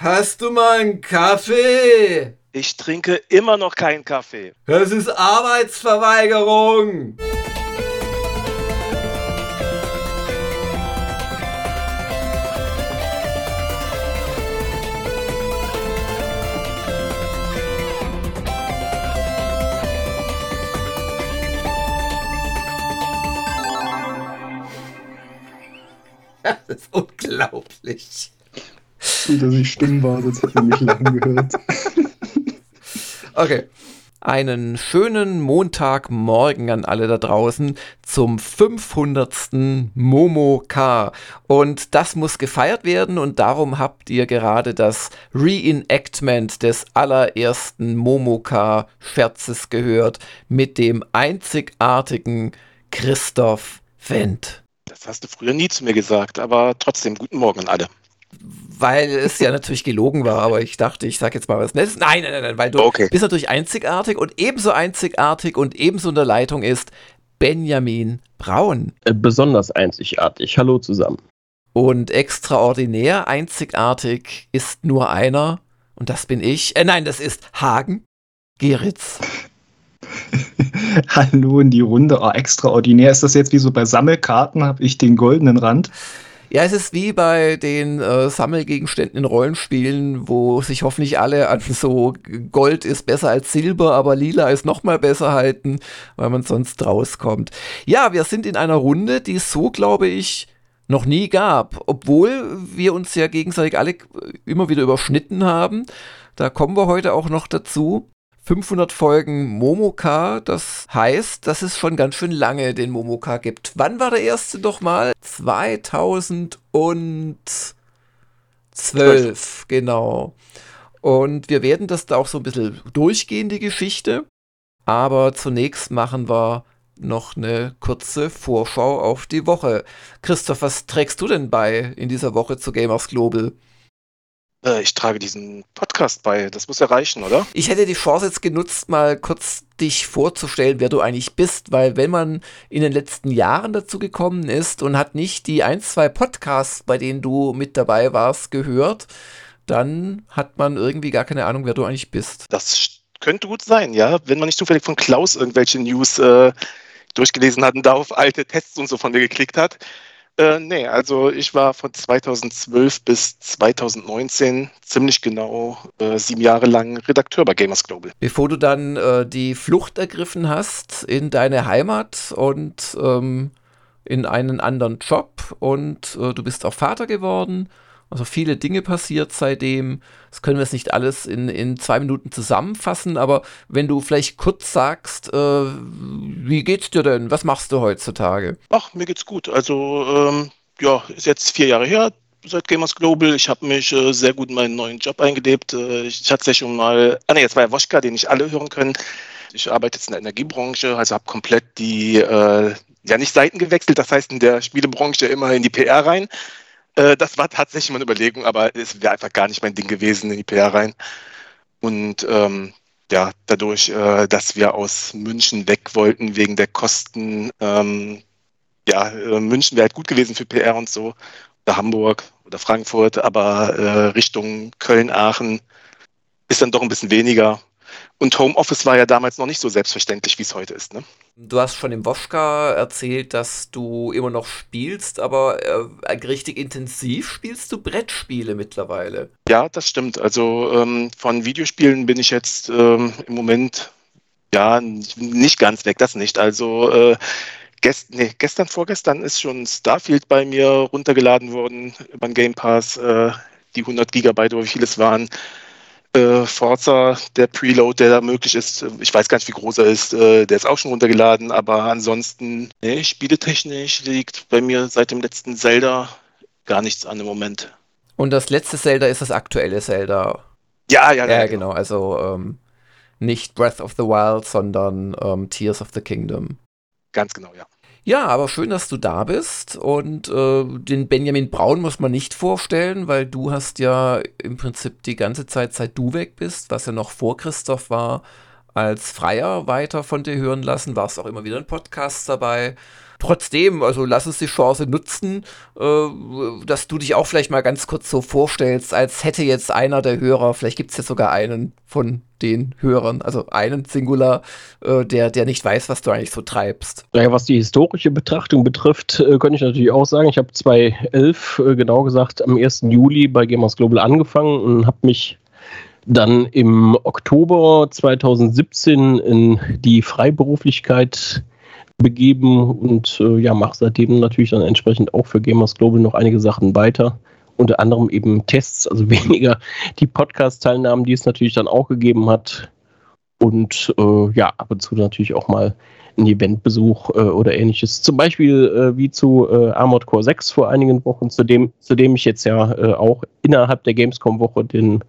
Hast du mal einen Kaffee? Ich trinke immer noch keinen Kaffee. Das ist Arbeitsverweigerung. Das ist unglaublich. Gut, dass ich stumm war, sonst hätte ich nicht lang gehört. Okay. Einen schönen Montagmorgen an alle da draußen zum 500. Momo K. Und das muss gefeiert werden und darum habt ihr gerade das Reenactment des allerersten Momo K Scherzes gehört mit dem einzigartigen Christoph Wendt. Das hast du früher nie zu mir gesagt, aber trotzdem guten Morgen an alle. Weil es ja natürlich gelogen war, aber ich dachte, ich sag jetzt mal was Nettes. Nein, nein, nein, nein weil du Okay. bist natürlich einzigartig und ebenso einzigartig und ebenso in der Leitung ist Benjamin Braun. Äh, besonders einzigartig. Hallo zusammen. Und extraordinär einzigartig ist nur einer und das bin ich. Äh, nein, das ist Hagen Geritz. Hallo in die Runde. Oh, extraordinär. Ist das jetzt wie so bei Sammelkarten? Habe ich den goldenen Rand? Ja, es ist wie bei den äh, Sammelgegenständen in Rollenspielen, wo sich hoffentlich alle an so Gold ist besser als Silber, aber Lila ist noch mal besser halten, weil man sonst rauskommt. Ja, wir sind in einer Runde, die es so, glaube ich, noch nie gab, obwohl wir uns ja gegenseitig alle immer wieder überschnitten haben. Da kommen wir heute auch noch dazu. 500 Folgen Momoka, das heißt, dass es schon ganz schön lange den Momoka gibt. Wann war der erste noch mal? 2012, genau. Und wir werden das da auch so ein bisschen durchgehen, die Geschichte. Aber zunächst machen wir noch eine kurze Vorschau auf die Woche. Christoph, was trägst du denn bei in dieser Woche zu Gamers Global? Äh, ich trage diesen Podcast bei. Das muss ja reichen, oder? Ich hätte die Chance jetzt genutzt, mal kurz dich vorzustellen, wer du eigentlich bist, weil wenn man in den letzten Jahren dazu gekommen ist und hat nicht die ein, zwei Podcasts, bei denen du mit dabei warst, gehört, dann hat man irgendwie gar keine Ahnung, wer du eigentlich bist. Das könnte gut sein, ja. Wenn man nicht zufällig von Klaus irgendwelche News äh, durchgelesen hat und da auf alte Tests und so von mir geklickt hat. Äh, nee, also ich war von 2012 bis 2019 ziemlich genau äh, sieben Jahre lang Redakteur bei Gamers Global. Bevor du dann äh, die Flucht ergriffen hast in deine Heimat und ähm, in einen anderen Job und äh, du bist auch Vater geworden. Also viele Dinge passiert seitdem. Das können wir jetzt nicht alles in, in zwei Minuten zusammenfassen, aber wenn du vielleicht kurz sagst, äh, wie geht's dir denn? Was machst du heutzutage? Ach, mir geht's gut. Also, ähm, ja, ist jetzt vier Jahre her seit Gamers Global. Ich habe mich äh, sehr gut in meinen neuen Job eingelebt. Äh, ich hatte schon mal, ah ne, jetzt war ja Woschka, den nicht alle hören können. Ich arbeite jetzt in der Energiebranche, also habe komplett die, äh, ja nicht Seiten gewechselt, das heißt in der Spielebranche immer in die PR rein. Äh, das war tatsächlich meine Überlegung, aber es wäre einfach gar nicht mein Ding gewesen, in die PR rein. Und ähm, ja, dadurch, äh, dass wir aus München weg wollten wegen der Kosten, ähm, ja, äh, München wäre halt gut gewesen für PR und so, oder Hamburg oder Frankfurt, aber äh, Richtung Köln, Aachen ist dann doch ein bisschen weniger. Und Homeoffice war ja damals noch nicht so selbstverständlich, wie es heute ist. Ne? Du hast schon im Woschka erzählt, dass du immer noch spielst, aber äh, richtig intensiv spielst du Brettspiele mittlerweile. Ja, das stimmt. Also ähm, von Videospielen bin ich jetzt ähm, im Moment ja nicht ganz weg, das nicht. Also äh, gest nee, gestern, vorgestern ist schon Starfield bei mir runtergeladen worden über den Game Pass, äh, die 100 Gigabyte oder wie viel es waren. Äh, Forza, der Preload, der da möglich ist, äh, ich weiß gar nicht, wie groß er ist, äh, der ist auch schon runtergeladen, aber ansonsten, nee, spieletechnisch liegt bei mir seit dem letzten Zelda gar nichts an im Moment. Und das letzte Zelda ist das aktuelle Zelda. Ja, ja, Ja, genau. Also ähm, nicht Breath of the Wild, sondern ähm, Tears of the Kingdom. Ganz genau, ja. Ja, aber schön, dass du da bist. Und äh, den Benjamin Braun muss man nicht vorstellen, weil du hast ja im Prinzip die ganze Zeit, seit du weg bist, was ja noch vor Christoph war, als Freier weiter von dir hören lassen. Warst auch immer wieder in Podcasts dabei. Trotzdem, also lass uns die Chance nutzen, äh, dass du dich auch vielleicht mal ganz kurz so vorstellst, als hätte jetzt einer der Hörer, vielleicht gibt es jetzt sogar einen von den Hörern, also einen Singular, äh, der, der nicht weiß, was du eigentlich so treibst. Naja, was die historische Betrachtung betrifft, äh, könnte ich natürlich auch sagen, ich habe 2011, äh, genau gesagt, am 1. Juli bei Gamers Global angefangen und habe mich dann im Oktober 2017 in die Freiberuflichkeit begeben und äh, ja, mache seitdem natürlich dann entsprechend auch für Gamers Global noch einige Sachen weiter. Unter anderem eben Tests, also weniger die Podcast-Teilnahmen, die es natürlich dann auch gegeben hat. Und äh, ja, ab und zu natürlich auch mal ein Eventbesuch äh, oder ähnliches. Zum Beispiel äh, wie zu äh, Armored Core 6 vor einigen Wochen, zu dem, zu dem ich jetzt ja äh, auch innerhalb der Gamescom-Woche den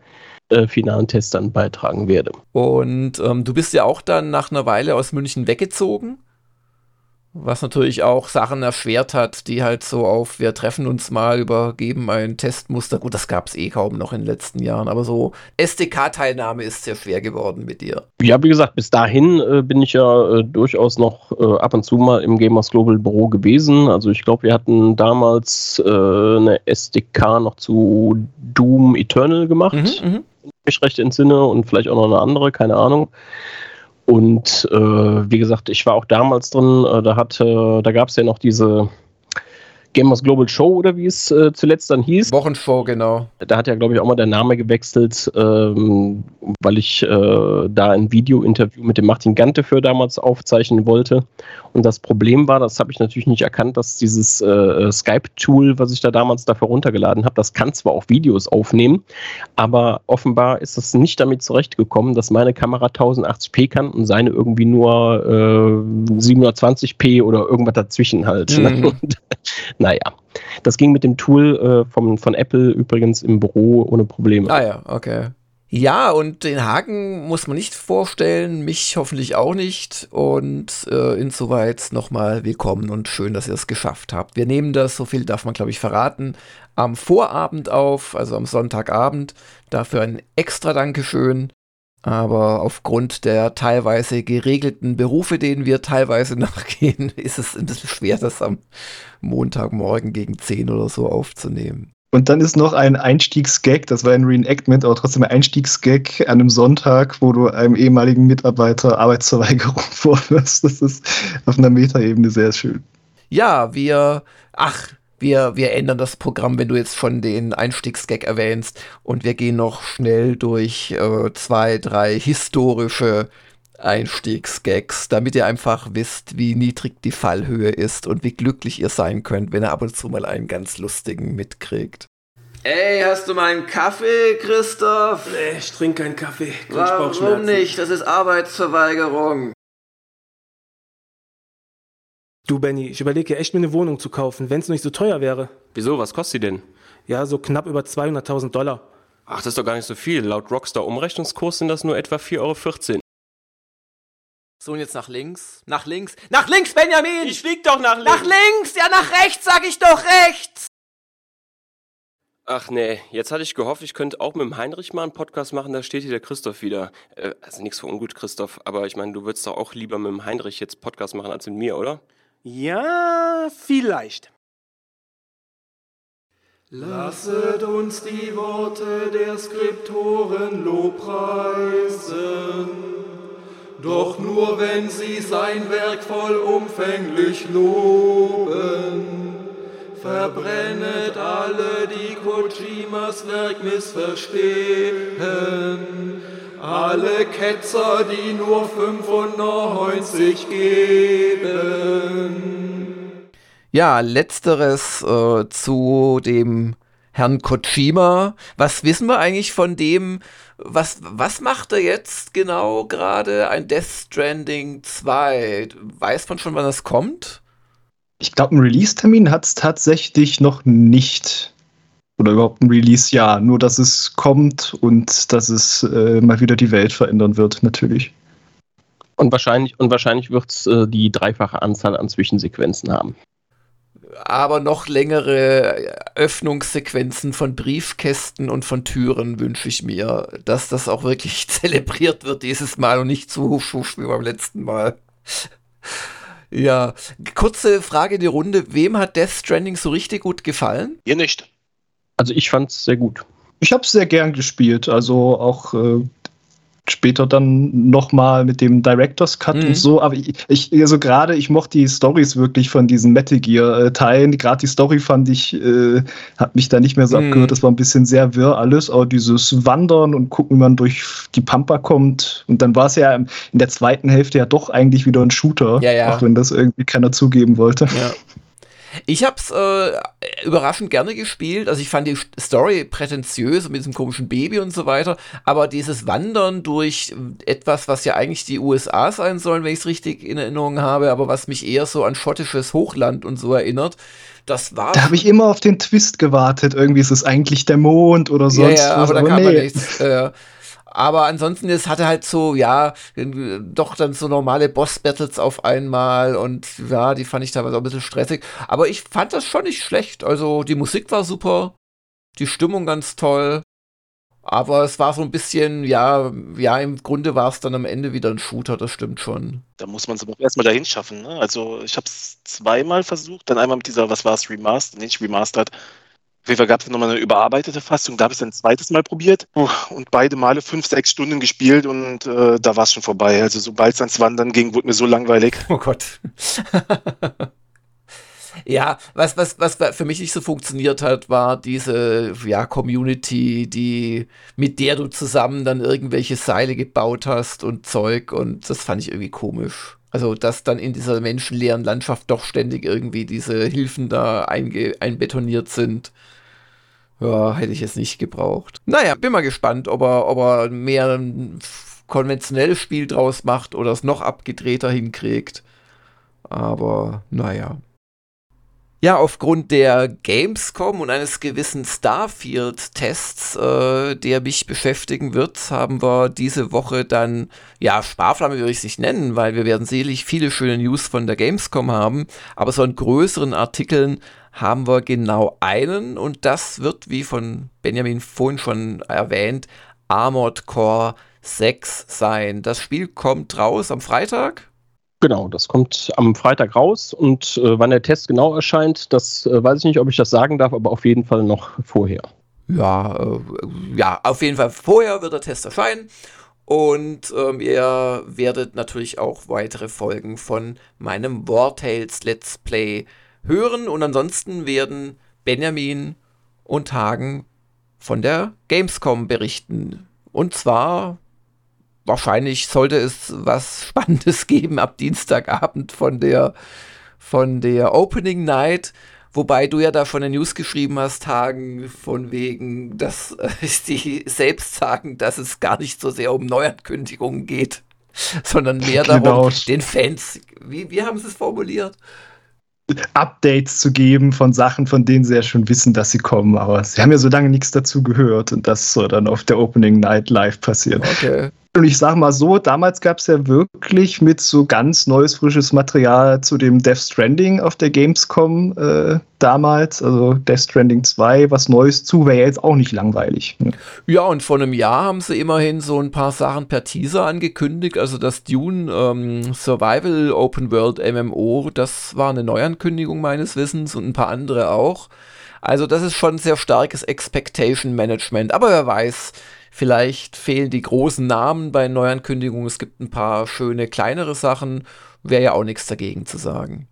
äh, finalen Test dann beitragen werde. Und ähm, du bist ja auch dann nach einer Weile aus München weggezogen. Was natürlich auch Sachen erschwert hat, die halt so auf, wir treffen uns mal, übergeben ein Testmuster. Gut, das gab es eh kaum noch in den letzten Jahren, aber so SDK-Teilnahme ist sehr schwer geworden mit dir. Ja, wie gesagt, bis dahin äh, bin ich ja äh, durchaus noch äh, ab und zu mal im Gamers Global Büro gewesen. Also ich glaube, wir hatten damals äh, eine SDK noch zu Doom Eternal gemacht, mhm, wenn mhm. ich mich recht entsinne, und vielleicht auch noch eine andere, keine Ahnung. Und äh, wie gesagt, ich war auch damals drin, äh, da hat, äh, da gab es ja noch diese Gamers Global Show oder wie es äh, zuletzt dann hieß. Wochenshow, genau. Da hat ja, glaube ich, auch mal der Name gewechselt, ähm, weil ich äh, da ein Video-Interview mit dem Martin Gante für damals aufzeichnen wollte. Und das Problem war, das habe ich natürlich nicht erkannt, dass dieses äh, Skype-Tool, was ich da damals dafür runtergeladen habe, das kann zwar auch Videos aufnehmen, aber offenbar ist es nicht damit zurechtgekommen, dass meine Kamera 1080p kann und seine irgendwie nur 720p oder irgendwas dazwischen halt. Ne? Naja, das ging mit dem Tool äh, vom, von Apple übrigens im Büro ohne Probleme. Ah ja, okay. Ja, und den Haken muss man nicht vorstellen, mich hoffentlich auch nicht. Und äh, insoweit nochmal willkommen und schön, dass ihr es geschafft habt. Wir nehmen das, so viel darf man, glaube ich, verraten, am Vorabend auf, also am Sonntagabend. Dafür ein extra Dankeschön. Aber aufgrund der teilweise geregelten Berufe, denen wir teilweise nachgehen, ist es ein bisschen schwer, das am Montagmorgen gegen 10 oder so aufzunehmen. Und dann ist noch ein Einstiegsgag, das war ein Reenactment, aber trotzdem ein Einstiegsgag an einem Sonntag, wo du einem ehemaligen Mitarbeiter Arbeitsverweigerung vorwirfst. Das ist auf einer Metaebene sehr schön. Ja, wir, ach, wir, wir ändern das Programm, wenn du jetzt schon den Einstiegsgag erwähnst. Und wir gehen noch schnell durch äh, zwei, drei historische Einstiegsgags, damit ihr einfach wisst, wie niedrig die Fallhöhe ist und wie glücklich ihr sein könnt, wenn ihr ab und zu mal einen ganz lustigen mitkriegt. Ey, hast du mal einen Kaffee, Christoph? Nee, ich trinke keinen Kaffee. Warum nicht? Das ist Arbeitsverweigerung. Du, Benny, ich überlege echt mir eine Wohnung zu kaufen, wenn es nicht so teuer wäre. Wieso? Was kostet die denn? Ja, so knapp über 200.000 Dollar. Ach, das ist doch gar nicht so viel. Laut Rockstar-Umrechnungskurs sind das nur etwa 4,14 Euro. So, und jetzt nach links. Nach links. Nach links, Benjamin! Ich flieg doch nach links! Nach links! Ja, nach rechts, sag ich doch rechts! Ach nee, jetzt hatte ich gehofft, ich könnte auch mit dem Heinrich mal einen Podcast machen, da steht hier der Christoph wieder. Äh, also nichts für ungut, Christoph, aber ich meine, du würdest doch auch lieber mit dem Heinrich jetzt Podcast machen als mit mir, oder? Ja, vielleicht. Lasset uns die Worte der Skriptoren lobpreisen, doch nur wenn sie sein Werk vollumfänglich loben. Verbrennet alle, die Kojimas Werk missverstehen alle Ketzer, die nur 95 geben. Ja, letzteres äh, zu dem Herrn Kojima. Was wissen wir eigentlich von dem? Was, was macht er jetzt genau gerade? Ein Death Stranding 2. Weiß man schon, wann das kommt? Ich glaube, einen Release-Termin hat es tatsächlich noch nicht oder überhaupt ein Release-Jahr. Nur, dass es kommt und dass es äh, mal wieder die Welt verändern wird, natürlich. Und wahrscheinlich, und wahrscheinlich wird es äh, die dreifache Anzahl an Zwischensequenzen haben. Aber noch längere Öffnungssequenzen von Briefkästen und von Türen wünsche ich mir, dass das auch wirklich zelebriert wird dieses Mal und nicht zu husch, husch wie beim letzten Mal. Ja, kurze Frage in die Runde. Wem hat Death Stranding so richtig gut gefallen? Ihr nicht. Also ich fand es sehr gut. Ich habe es sehr gern gespielt. Also auch äh, später dann nochmal mit dem Director's Cut Mhm. und so. Aber ich, ich also gerade, ich mochte die Stories wirklich von diesen Metal Gear-Teilen. Gerade die Story fand ich, äh, hat mich da nicht mehr so Mhm. abgehört. Das war ein bisschen sehr wirr alles. Aber dieses Wandern und gucken, wie man durch die Pampa kommt. Und dann war es ja in der zweiten Hälfte ja doch eigentlich wieder ein Shooter. Ja, ja. Auch wenn das irgendwie keiner zugeben wollte. Ja. Ich habe es äh, überraschend gerne gespielt. Also ich fand die Story prätentiös mit diesem komischen Baby und so weiter. Aber dieses Wandern durch etwas, was ja eigentlich die USA sein sollen, wenn ich es richtig in Erinnerung habe, aber was mich eher so an schottisches Hochland und so erinnert, das war. Da habe ich immer auf den Twist gewartet. Irgendwie ist es eigentlich der Mond oder sonst ja, ja, was. aber da kam nee. ja nichts. Äh, aber ansonsten, es hatte halt so, ja, doch dann so normale Boss-Battles auf einmal und ja, die fand ich teilweise auch ein bisschen stressig. Aber ich fand das schon nicht schlecht. Also die Musik war super, die Stimmung ganz toll. Aber es war so ein bisschen, ja, ja, im Grunde war es dann am Ende wieder ein Shooter, das stimmt schon. Da muss man es aber auch erstmal dahin schaffen. Ne? Also ich habe es zweimal versucht, dann einmal mit dieser, was war es, Remastered, nicht Remastered. Auf jeden Fall gab es nochmal eine überarbeitete Fassung, da habe ich es ein zweites Mal probiert und beide Male fünf, sechs Stunden gespielt und äh, da war es schon vorbei. Also sobald es ans Wandern ging, wurde mir so langweilig. Oh Gott. ja, was, was, was für mich nicht so funktioniert hat, war diese ja, Community, die, mit der du zusammen dann irgendwelche Seile gebaut hast und Zeug und das fand ich irgendwie komisch. Also, dass dann in dieser menschenleeren Landschaft doch ständig irgendwie diese Hilfen da einbetoniert sind. Ja, hätte ich jetzt nicht gebraucht. Naja, bin mal gespannt, ob er, ob er mehr ein konventionelles Spiel draus macht oder es noch abgedrehter hinkriegt. Aber naja. Ja, aufgrund der Gamescom und eines gewissen Starfield-Tests, äh, der mich beschäftigen wird, haben wir diese Woche dann, ja, Sparflamme würde ich es nicht nennen, weil wir werden sicherlich viele schöne News von der Gamescom haben, aber so an größeren Artikeln haben wir genau einen und das wird, wie von Benjamin vorhin schon erwähnt, Armored Core 6 sein. Das Spiel kommt raus am Freitag. Genau, das kommt am Freitag raus und äh, wann der Test genau erscheint, das äh, weiß ich nicht, ob ich das sagen darf, aber auf jeden Fall noch vorher. Ja, äh, ja, auf jeden Fall vorher wird der Test erscheinen. Und ähm, ihr werdet natürlich auch weitere Folgen von meinem Wartales Let's Play hören. Und ansonsten werden Benjamin und Hagen von der Gamescom berichten. Und zwar wahrscheinlich sollte es was Spannendes geben ab Dienstagabend von der, von der Opening Night. Wobei du ja da von der News geschrieben hast, Hagen, von wegen, dass äh, die selbst sagen, dass es gar nicht so sehr um Neuankündigungen geht, sondern mehr darum, Genau. den Fans, wie, wie haben sie es formuliert? Updates zu geben von Sachen, von denen sie ja schon wissen, dass sie kommen. Aber sie haben ja so lange nichts dazu gehört und das soll dann auf der Opening Night live passieren. Okay. Und ich sag mal so, damals gab es ja wirklich mit so ganz neues, frisches Material zu dem Death Stranding auf der Gamescom äh, damals, also Death Stranding 2, was Neues zu, wäre jetzt auch nicht langweilig. Ne? Ja, und vor einem Jahr haben sie immerhin so ein paar Sachen per Teaser angekündigt. Also das Dune ähm, Survival Open World MMO, das war eine Neuankündigung meines Wissens und ein paar andere auch. Also das ist schon sehr starkes Expectation Management. Aber wer weiß, vielleicht fehlen die großen Namen bei Neuankündigungen. Es gibt ein paar schöne kleinere Sachen. Wäre ja auch nichts dagegen zu sagen.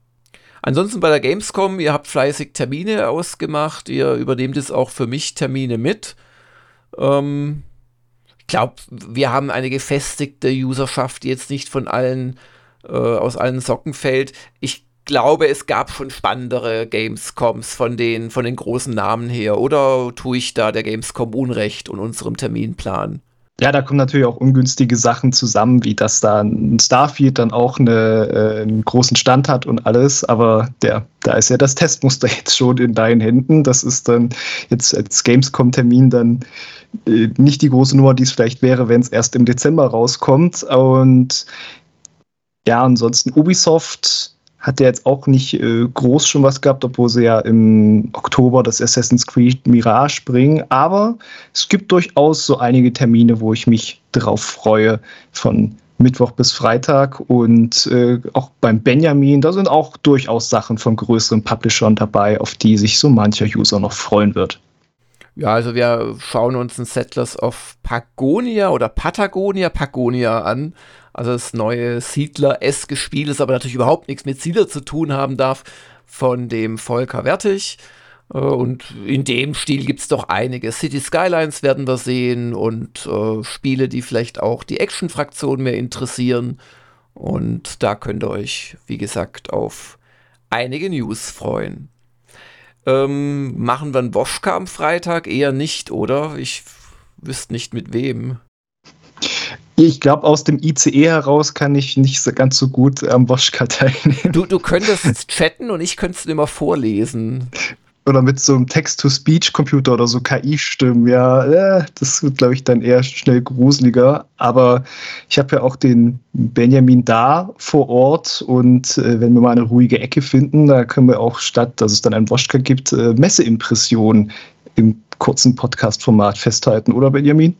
Ansonsten bei der Gamescom, ihr habt fleißig Termine ausgemacht. Ihr übernehmt jetzt auch für mich Termine mit. Ähm, ich glaube, wir haben eine gefestigte Userschaft, die jetzt nicht von allen äh, aus allen Socken fällt. Ich glaube, es gab schon spannendere Gamescoms von den, von den großen Namen her. Oder tue ich da der Gamescom Unrecht und unserem Terminplan? Ja, da kommen natürlich auch ungünstige Sachen zusammen, wie dass da ein Starfield dann auch eine, äh, einen großen Stand hat und alles. Aber der, da ist ja das Testmuster jetzt schon in deinen Händen. Das ist dann jetzt als Gamescom-Termin dann äh, nicht die große Nummer, die es vielleicht wäre, wenn es erst im Dezember rauskommt. Und ja, ansonsten Ubisoft hat ja jetzt auch nicht äh, groß schon was gehabt, obwohl sie ja im Oktober das Assassin's Creed Mirage bringen. Aber es gibt durchaus so einige Termine, wo ich mich drauf freue von Mittwoch bis Freitag und äh, auch beim Benjamin, da sind auch durchaus Sachen von größeren Publishern dabei, auf die sich so mancher User noch freuen wird. Ja, also wir schauen uns ein Settlers of Pagonia oder Patagonia, Pagonia an. Also das neue Siedler-eske Spiel, das aber natürlich überhaupt nichts mit Siedler zu tun haben darf, von dem Volker Wertig. Äh, und in dem Stil gibt es doch einige. City Skylines werden wir sehen und äh, Spiele, die vielleicht auch die Action-Fraktion mehr interessieren. Und da könnt ihr euch, wie gesagt, auf einige News freuen. Ähm, machen wir einen Woschka am Freitag? Eher nicht, oder? Ich wüsste nicht mit wem. Ich glaube, aus dem ICE heraus kann ich nicht so ganz so gut am Woschka teilnehmen. Du, du könntest chatten und ich könnte es immer vorlesen oder mit so einem Text-to-Speech-Computer oder so KI-Stimmen, ja, äh, das wird, glaube ich, dann eher schnell gruseliger. Aber ich habe ja auch den Benjamin da vor Ort und äh, wenn wir mal eine ruhige Ecke finden, da können wir auch statt, dass es dann ein Woschka gibt, äh, Messeimpressionen im kurzen Podcast-Format festhalten, oder Benjamin?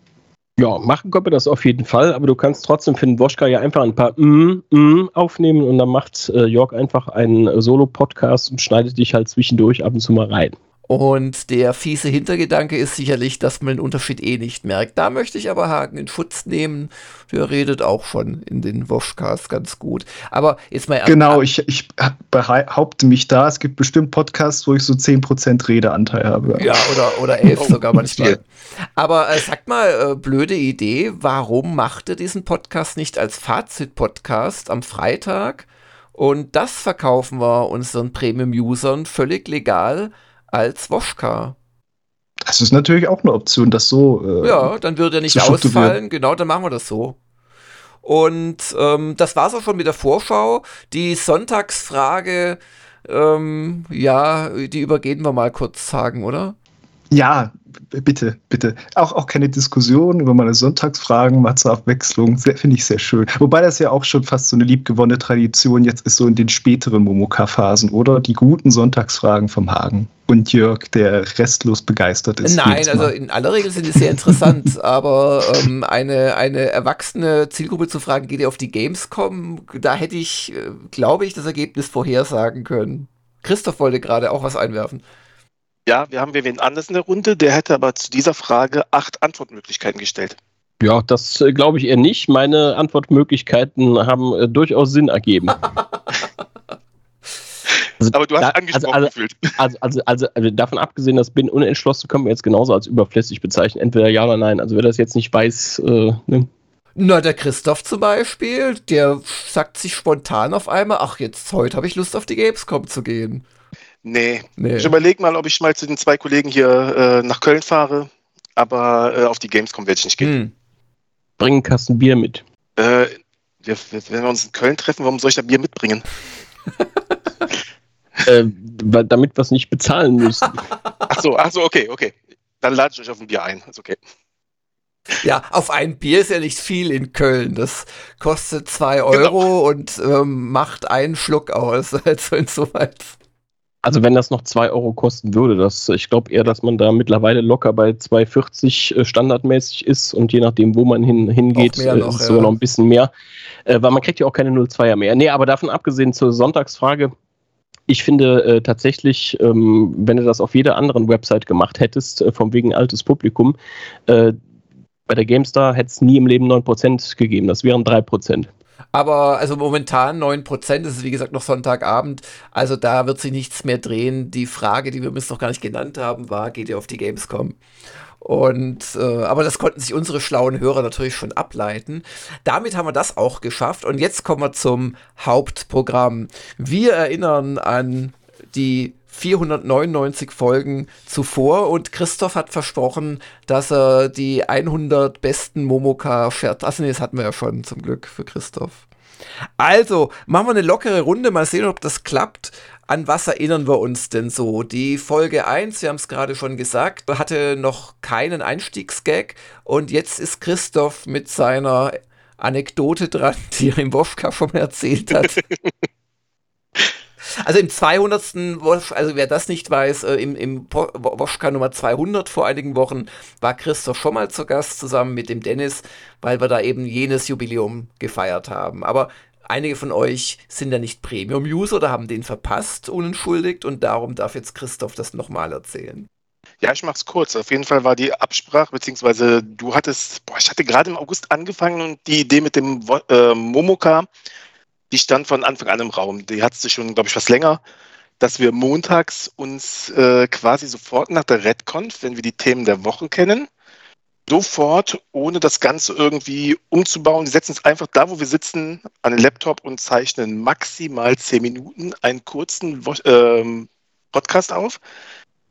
Ja, machen wir das auf jeden Fall, aber du kannst trotzdem für den Woschka ja einfach ein paar mm, mm aufnehmen und dann macht äh, Jörg einfach einen Solo-Podcast und schneidet dich halt zwischendurch ab und zu mal rein. Und der fiese Hintergedanke ist sicherlich, dass man den Unterschied eh nicht merkt. Da möchte ich aber Hagen in Schutz nehmen. Der redet auch schon in den Woschcast ganz gut. Aber jetzt mal. Genau, ich, ich behaupte mich da. Es gibt bestimmt Podcasts, wo ich so 10% Redeanteil habe. Ja, oder, oder 11 oh, sogar manchmal. Aber äh, sagt mal, äh, blöde Idee, warum macht ihr diesen Podcast nicht als Fazit-Podcast am Freitag? Und das verkaufen wir unseren Premium-Usern völlig legal als Woschka. Das ist natürlich auch eine Option, das so. Äh, ja, dann würde er nicht ausfallen. Genau, dann machen wir das so. Und ähm, das war's auch schon mit der Vorschau. Die Sonntagsfrage, ähm, ja, die übergehen wir mal kurz sagen, oder? Ja, bitte, bitte. Auch, auch keine Diskussion über meine Sonntagsfragen mal zur Abwechslung. Finde ich sehr schön. Wobei das ja auch schon fast so eine liebgewonnene Tradition jetzt ist, so in den späteren Momoka-Phasen, oder? Die guten Sonntagsfragen vom Hagen. Und Jörg, der restlos begeistert ist. Nein, also in aller Regel sind die sehr interessant, aber ähm, eine, eine erwachsene Zielgruppe zu fragen, geht ihr auf die Gamescom? Da hätte ich, äh, glaube ich, das Ergebnis vorhersagen können. Christoph wollte gerade auch was einwerfen. Ja, wir haben wen anders in der Runde, der hätte aber zu dieser Frage acht Antwortmöglichkeiten gestellt. Ja, das äh, glaube ich eher nicht. Meine Antwortmöglichkeiten haben äh, durchaus Sinn ergeben. Also, aber du hast da, angesprochen also, gefühlt. Also, also, also, also, davon abgesehen, dass bin unentschlossen, können wir jetzt genauso als überflüssig bezeichnen. Entweder ja oder nein. Also wer das jetzt nicht weiß, äh, ne? Na, der Christoph zum Beispiel, der sagt sich spontan auf einmal, ach, jetzt heute habe ich Lust auf die Gamescom zu gehen. Nee. nee. Ich überlege mal, ob ich mal zu den zwei Kollegen hier äh, nach Köln fahre, aber äh, auf die Gamescom werde ich nicht gehen. Hm. Bring einen Kasten Bier mit. Äh, wir, wenn wir uns in Köln treffen, warum soll ich da Bier mitbringen? äh, damit wir es nicht bezahlen müssen. ach so, ach so, okay, okay. Dann lade ich euch auf ein Bier ein. Ist okay. Ja, auf ein Bier ist ja nicht viel in Köln. Das kostet zwei Euro genau. und ähm, macht einen Schluck aus. Also insoweit. Also wenn das noch 2 Euro kosten würde, das, ich glaube eher, dass man da mittlerweile locker bei 2,40 äh, standardmäßig ist und je nachdem, wo man hin, hingeht, äh, noch, ist es ja. noch ein bisschen mehr. Äh, weil man kriegt ja auch keine 0,2er mehr. Nee, aber davon abgesehen zur Sonntagsfrage, ich finde äh, tatsächlich, ähm, wenn du das auf jeder anderen Website gemacht hättest, äh, vom wegen altes Publikum, äh, bei der GameStar hätte es nie im Leben 9% gegeben. Das wären 3%. Aber also momentan 9%, das ist wie gesagt noch Sonntagabend. Also da wird sich nichts mehr drehen. Die Frage, die wir uns noch gar nicht genannt haben, war, geht ihr auf die Gamescom? Und äh, aber das konnten sich unsere schlauen Hörer natürlich schon ableiten. Damit haben wir das auch geschafft. Und jetzt kommen wir zum Hauptprogramm. Wir erinnern an die 499 Folgen zuvor und Christoph hat versprochen, dass er die 100 besten Momoka schert. Achso, nee, das hatten wir ja schon zum Glück für Christoph. Also, machen wir eine lockere Runde, mal sehen, ob das klappt. An was erinnern wir uns denn so? Die Folge 1, wir haben es gerade schon gesagt, hatte noch keinen Einstiegsgag und jetzt ist Christoph mit seiner Anekdote dran, die er im Woschka schon erzählt hat. Also im 200. Wosch, also wer das nicht weiß, äh, im, im Woschka Nummer 200 vor einigen Wochen war Christoph schon mal zu Gast zusammen mit dem Dennis, weil wir da eben jenes Jubiläum gefeiert haben. Aber einige von euch sind ja nicht Premium-User oder haben den verpasst, unentschuldigt und darum darf jetzt Christoph das nochmal erzählen. Ja, ich mach's kurz. Auf jeden Fall war die Absprache, beziehungsweise du hattest, boah, ich hatte gerade im August angefangen und die Idee mit dem äh, Momoka, die stand von Anfang an im Raum. Die hattest du schon, glaube ich, was länger, dass wir montags uns äh, quasi sofort nach der RedConf, wenn wir die Themen der Woche kennen, sofort, ohne das Ganze irgendwie umzubauen, die setzen uns einfach da, wo wir sitzen, an den Laptop und zeichnen maximal zehn Minuten einen kurzen äh, Podcast auf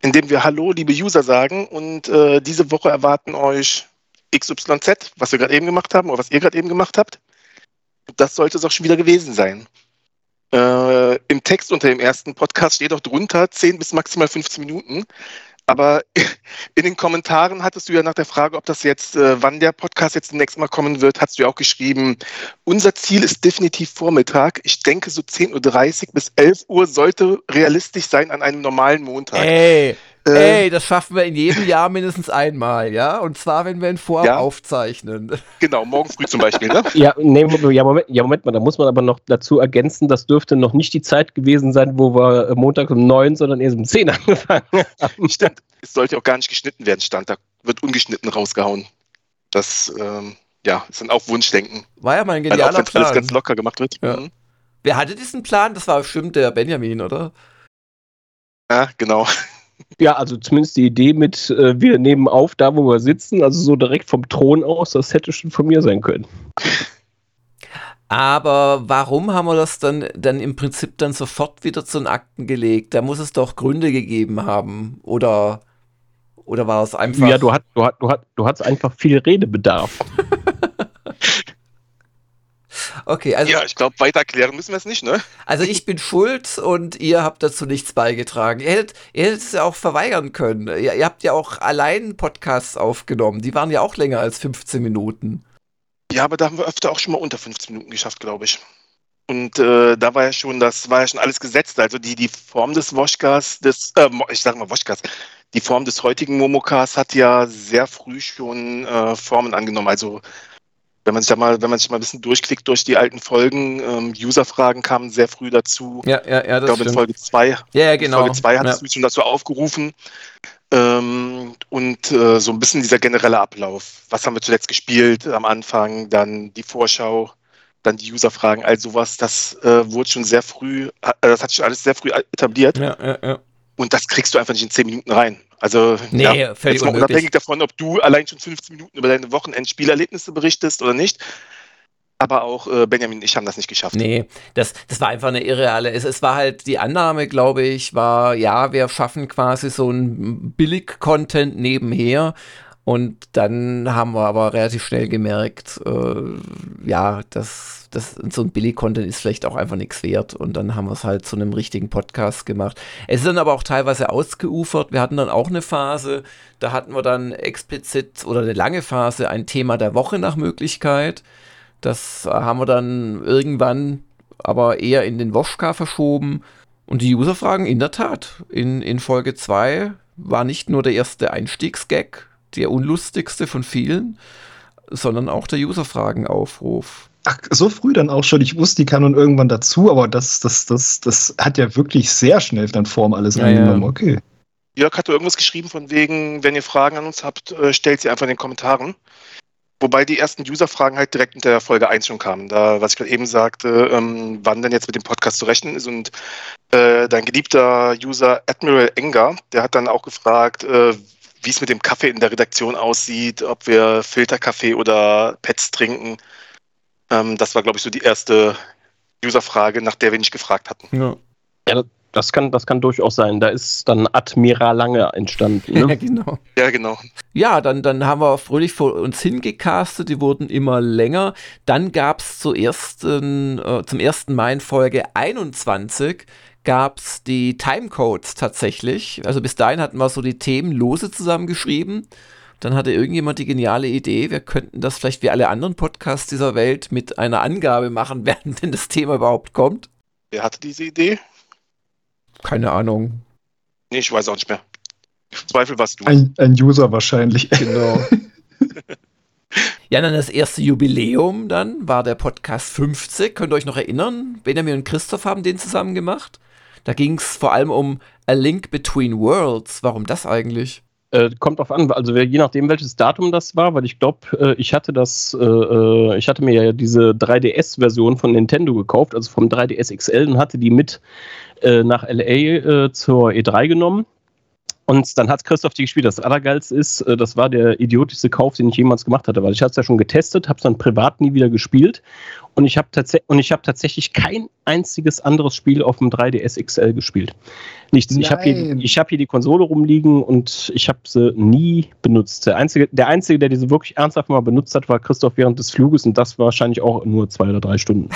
in dem wir Hallo, liebe User sagen. Und äh, diese Woche erwarten euch XYZ, was wir gerade eben gemacht haben oder was ihr gerade eben gemacht habt. Das sollte es auch schon wieder gewesen sein. Äh, Im Text unter dem ersten Podcast steht auch drunter 10 bis maximal 15 Minuten. Aber in den Kommentaren hattest du ja nach der Frage, ob das jetzt, äh, wann der Podcast jetzt demnächst mal kommen wird, hast du ja auch geschrieben, unser Ziel ist definitiv Vormittag. Ich denke, so 10.30 Uhr bis 11 Uhr sollte realistisch sein an einem normalen Montag. Ey, Ey, das schaffen wir in jedem Jahr mindestens einmal, ja? Und zwar, wenn wir ihn vorab ja. aufzeichnen. Genau, morgen früh zum Beispiel, ne? ja, nee, ja, Moment, ja, Moment mal, da muss man aber noch dazu ergänzen, das dürfte noch nicht die Zeit gewesen sein, wo wir Montag um neun, sondern erst um zehn angefangen haben. Stimmt, es sollte auch gar nicht geschnitten werden, stand da. Wird ungeschnitten rausgehauen. Das, ähm, ja, ist dann auch Wunschdenken. War ja mal ein genialer also auch, Plan. alles ganz locker gemacht wird. Ja. Mhm. Wer hatte diesen Plan? Das war bestimmt der Benjamin, oder? Ja, genau. Ja, also zumindest die Idee mit, äh, wir nehmen auf, da wo wir sitzen, also so direkt vom Thron aus, das hätte schon von mir sein können. Aber warum haben wir das dann, dann im Prinzip dann sofort wieder zu den Akten gelegt? Da muss es doch Gründe gegeben haben. Oder, oder war es einfach. Ja, du, hast du, hat, du, hat, du hattest einfach viel Redebedarf. Okay, also. Ja, ich glaube, weiter erklären müssen wir es nicht, ne? Also ich bin schuld und ihr habt dazu nichts beigetragen. Ihr hättet, ihr hättet es ja auch verweigern können. Ihr, ihr habt ja auch allein Podcasts aufgenommen. Die waren ja auch länger als 15 Minuten. Ja, aber da haben wir öfter auch schon mal unter 15 Minuten geschafft, glaube ich. Und äh, da war ja schon, das war ja schon alles gesetzt. Also die, die Form des Woschkas, des, äh, ich sag mal Woschkas, die Form des heutigen Momokas hat ja sehr früh schon äh, Formen angenommen. Also wenn man sich da mal, wenn man sich mal ein bisschen durchklickt durch die alten Folgen, ähm, User-Fragen kamen sehr früh dazu. Ja, ja, ja, das Ich glaube, in Folge 2 ja, ja, genau. Folge 2 hattest ja. du schon dazu aufgerufen. Ähm, und äh, so ein bisschen dieser generelle Ablauf. Was haben wir zuletzt gespielt am Anfang, dann die Vorschau, dann die User-Fragen, all sowas, das äh, wurde schon sehr früh, äh, das hat sich alles sehr früh etabliert. Ja, ja, ja. Und das kriegst du einfach nicht in 10 Minuten rein. Also nee, ja, völlig jetzt unabhängig davon, ob du allein schon 15 Minuten über deine Wochenendspielerlebnisse berichtest oder nicht. Aber auch äh, Benjamin und ich haben das nicht geschafft. Nee, das, das war einfach eine irreale. Es, es war halt die Annahme, glaube ich, war, ja, wir schaffen quasi so ein Billig-Content nebenher. Und dann haben wir aber relativ schnell gemerkt, äh, ja, dass das, so ein Billig-Content ist vielleicht auch einfach nichts wert. Und dann haben wir es halt zu einem richtigen Podcast gemacht. Es ist dann aber auch teilweise ausgeufert. Wir hatten dann auch eine Phase, da hatten wir dann explizit oder eine lange Phase ein Thema der Woche nach Möglichkeit. Das haben wir dann irgendwann aber eher in den Woschka verschoben. Und die User-Fragen in der Tat. In, in Folge 2 war nicht nur der erste Einstiegsgag, der unlustigste von vielen, sondern auch der User-Fragen-Aufruf. Ach, so früh dann auch schon. Ich wusste, die kam nun irgendwann dazu, aber das, das, das, das hat ja wirklich sehr schnell dann Form alles ja, angenommen. Ja. Okay. Jörg hatte irgendwas geschrieben von wegen, wenn ihr Fragen an uns habt, äh, stellt sie einfach in den Kommentaren. Wobei die ersten User-Fragen halt direkt in der Folge 1 schon kamen. Da, was ich gerade eben sagte, ähm, wann denn jetzt mit dem Podcast zu rechnen ist. Und äh, dein geliebter User Admiral Enger, der hat dann auch gefragt, äh, wie es mit dem Kaffee in der Redaktion aussieht, ob wir Filterkaffee oder Pets trinken. Ähm, das war, glaube ich, so die erste User-Frage, nach der wir nicht gefragt hatten. Ja. ja, das kann, das kann durchaus sein. Da ist dann Admiral Lange entstanden. Ne? Ja, genau. Ja, genau. Ja, dann, dann haben wir fröhlich vor uns hingecastet, die wurden immer länger. Dann gab es äh, zum ersten Mai in Folge 21 gab es die Timecodes tatsächlich. Also bis dahin hatten wir so die Themen lose zusammengeschrieben. Dann hatte irgendjemand die geniale Idee, wir könnten das vielleicht wie alle anderen Podcasts dieser Welt mit einer Angabe machen, während denn das Thema überhaupt kommt. Wer hatte diese Idee? Keine Ahnung. Nee, ich weiß auch nicht mehr. Zweifel warst du. Ein, ein User wahrscheinlich. Genau. Ja, dann das erste Jubiläum dann war der Podcast 50. Könnt ihr euch noch erinnern? Benjamin und Christoph haben den zusammen gemacht. Da ging es vor allem um A Link Between Worlds. Warum das eigentlich? Äh, kommt drauf an, also je nachdem, welches Datum das war, weil ich glaube, äh, ich hatte das, äh, äh, ich hatte mir ja diese 3DS-Version von Nintendo gekauft, also vom 3DS XL und hatte die mit äh, nach LA äh, zur E3 genommen. Und dann hat Christoph die gespielt. Das Allergeilste ist, äh, das war der idiotischste Kauf, den ich jemals gemacht hatte, weil ich hatte es ja schon getestet, habe es dann privat nie wieder gespielt. Und ich habe tats hab tatsächlich kein einziges anderes Spiel auf dem 3DS XL gespielt. Nichts. Ich habe hier, hab hier die Konsole rumliegen und ich habe sie nie benutzt. Der einzige, der einzige, der diese wirklich ernsthaft mal benutzt hat, war Christoph während des Fluges und das wahrscheinlich auch nur zwei oder drei Stunden.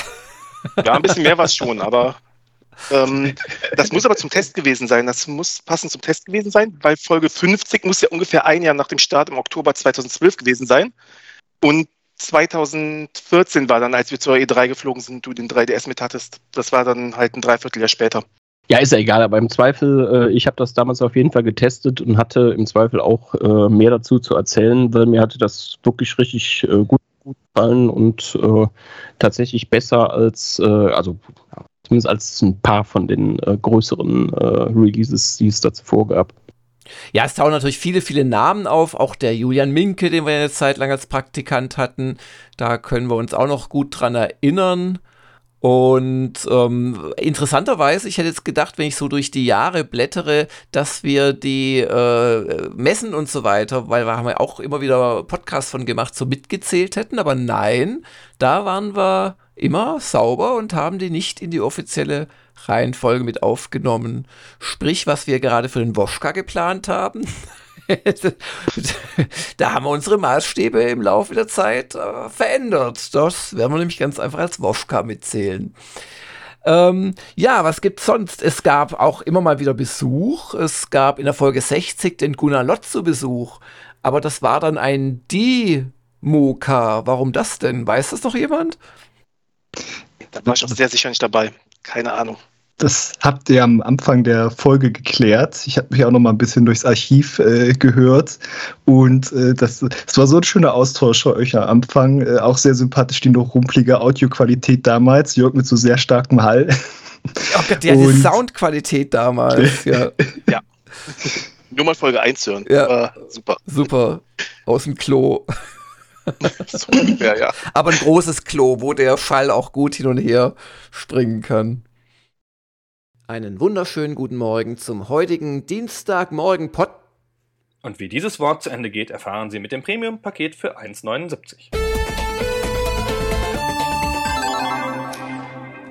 Ja, ein bisschen mehr war es schon, aber ähm, das muss aber zum Test gewesen sein. Das muss passend zum Test gewesen sein, weil Folge 50 muss ja ungefähr ein Jahr nach dem Start im Oktober 2012 gewesen sein. Und 2014 war dann, als wir zur E3 geflogen sind, du den 3DS mit hattest. Das war dann halt ein Dreivierteljahr später. Ja, ist ja egal, aber im Zweifel, äh, ich habe das damals auf jeden Fall getestet und hatte im Zweifel auch äh, mehr dazu zu erzählen, weil mir hatte das wirklich richtig äh, gut, gut gefallen und äh, tatsächlich besser als, äh, also zumindest als ein paar von den äh, größeren Releases, die es dazu vorgab. Ja, es tauchen natürlich viele, viele Namen auf. Auch der Julian Minke, den wir eine Zeit lang als Praktikant hatten. Da können wir uns auch noch gut dran erinnern. Und ähm, interessanterweise, ich hätte jetzt gedacht, wenn ich so durch die Jahre blättere, dass wir die äh, Messen und so weiter, weil wir haben ja auch immer wieder Podcasts von gemacht, so mitgezählt hätten. Aber nein, da waren wir immer sauber und haben die nicht in die offizielle Reihenfolge mit aufgenommen. Sprich, was wir gerade für den Woschka geplant haben. da haben wir unsere Maßstäbe im Laufe der Zeit äh, verändert. Das werden wir nämlich ganz einfach als Woschka mitzählen. Ähm, ja, was gibt's sonst? Es gab auch immer mal wieder Besuch. Es gab in der Folge 60 den Gunnar Lott zu Besuch. Aber das war dann ein Die-Moka. Warum das denn? Weiß das noch jemand? Da war ich auch sehr sicher nicht dabei. Keine Ahnung. Das habt ihr am Anfang der Folge geklärt. Ich habe mich auch noch mal ein bisschen durchs Archiv äh, gehört. Und äh, das, das war so ein schöner Austausch für euch am Anfang. Äh, auch sehr sympathisch die noch rumpelige Audioqualität damals. Jörg mit so sehr starkem Hall. Oh Gott, ja, die Soundqualität damals. ja. ja. Nur mal Folge 1 hören. Ja. super. Super. Aus dem Klo. so ungefähr, ja. Aber ein großes Klo, wo der Schall auch gut hin und her springen kann. Einen wunderschönen guten Morgen zum heutigen Dienstagmorgen Pod. Und wie dieses Wort zu Ende geht, erfahren Sie mit dem Premium-Paket für 1,79.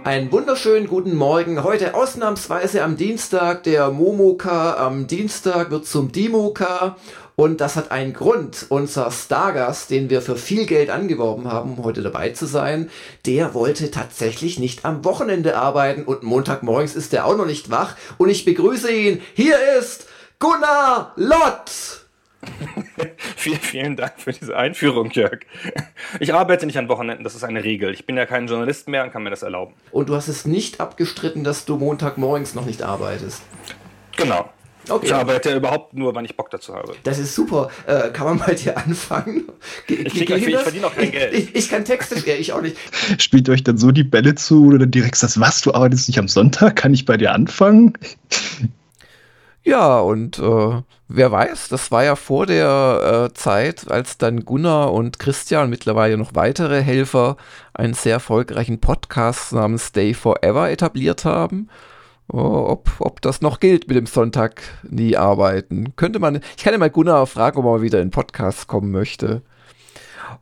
Einen wunderschönen guten Morgen. Heute ausnahmsweise am Dienstag. Der Momoka am Dienstag wird zum Dimoka. Und das hat einen Grund. Unser Stargast, den wir für viel Geld angeworben haben, um heute dabei zu sein, der wollte tatsächlich nicht am Wochenende arbeiten und Montagmorgens ist er auch noch nicht wach. Und ich begrüße ihn. Hier ist Gunnar Lott. vielen, vielen Dank für diese Einführung, Jörg. Ich arbeite nicht an Wochenenden, das ist eine Regel. Ich bin ja kein Journalist mehr und kann mir das erlauben. Und du hast es nicht abgestritten, dass du Montagmorgens noch nicht arbeitest. Genau. Okay. Ich arbeite überhaupt nur, wann ich Bock dazu habe. Das ist super. Äh, kann man bei dir anfangen? Ge ich, ich, ich verdiene auch kein Geld. Ich, ich, kann Texte, ja, ich auch nicht. Spielt euch dann so die Bälle zu oder direkt sagst, was, du arbeitest nicht am Sonntag? Kann ich bei dir anfangen? Ja, und äh, wer weiß, das war ja vor der äh, Zeit, als dann Gunnar und Christian, mittlerweile noch weitere Helfer, einen sehr erfolgreichen Podcast namens Stay Forever etabliert haben. Ob, ob das noch gilt mit dem Sonntag nie arbeiten. Könnte man, ich kann ja mal Gunnar fragen, ob er mal wieder in den Podcast kommen möchte.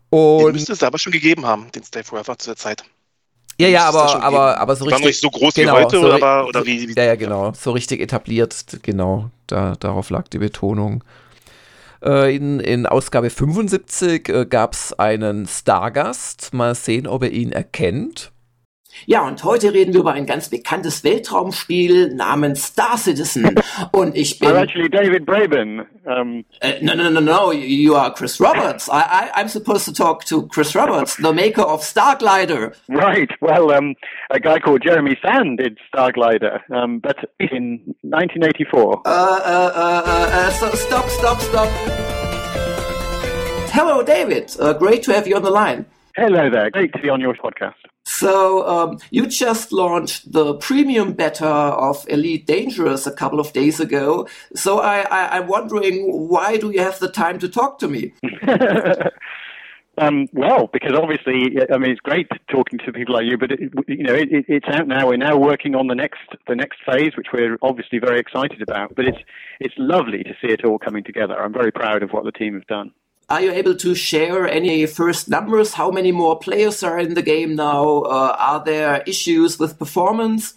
Und den müsste es aber schon gegeben haben, den Stay Forever zu der Zeit. Ja, ja, aber, aber, aber so richtig. War nicht so groß genau, wie heute, so, aber, oder wie, wie, Ja, ja, genau. So richtig etabliert, genau. Da, darauf lag die Betonung. Äh, in, in Ausgabe 75 äh, gab es einen Stargast. Mal sehen, ob er ihn erkennt. Ja, und heute reden wir über ein ganz bekanntes Weltraumspiel namens Star Citizen. Und ich bin. I'm actually David Braben. Um, uh, no, no, no, no, you are Chris Roberts. I, I, I'm supposed to talk to Chris Roberts, the maker of Starglider. Right. Well, um, a guy called Jeremy Sand did Starglider, um, but in 1984. Uh, uh, uh, uh, so stop, stop, stop. Hello, David. Uh, great to have you on the line. Hello there. Great to be on your podcast. So um, you just launched the premium beta of Elite Dangerous a couple of days ago. So I, I'm wondering why do you have the time to talk to me? Um, well, because obviously, I mean, it's great talking to people like you, but it, you know, it, it's out now. We're now working on the next the next phase, which we're obviously very excited about. But it's it's lovely to see it all coming together. I'm very proud of what the team have done. Are you able to share any first numbers? How many more players are in the game now? Uh, are there issues with performance?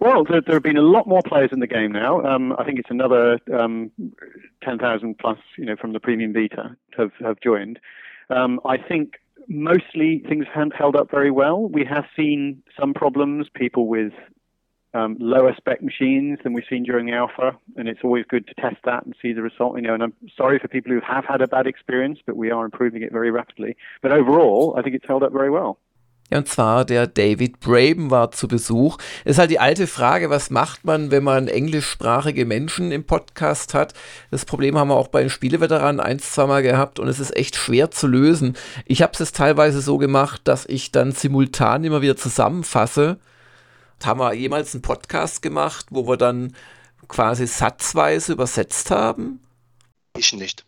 Well, there, there, have been a lot more players in the game now. Um, I think it's another um, 10,000 plus, you know, from the premium beta have, have joined. Um, I think mostly things haven't held up very well. We have seen some problems, people with um, lower spec machines than we've seen during the alpha, and it's always good to test that and see the result. You know, and I'm sorry for people who have had a bad experience, but we are improving it very rapidly. But overall, I think it's held up very well. Ja, und zwar der David Braben war zu Besuch. Ist halt die alte Frage, was macht man, wenn man englischsprachige Menschen im Podcast hat? Das Problem haben wir auch bei den Spieleveteranen ein, zweimal gehabt und es ist echt schwer zu lösen. Ich habe es teilweise so gemacht, dass ich dann simultan immer wieder zusammenfasse. Haben wir jemals einen Podcast gemacht, wo wir dann quasi satzweise übersetzt haben? Ich nicht.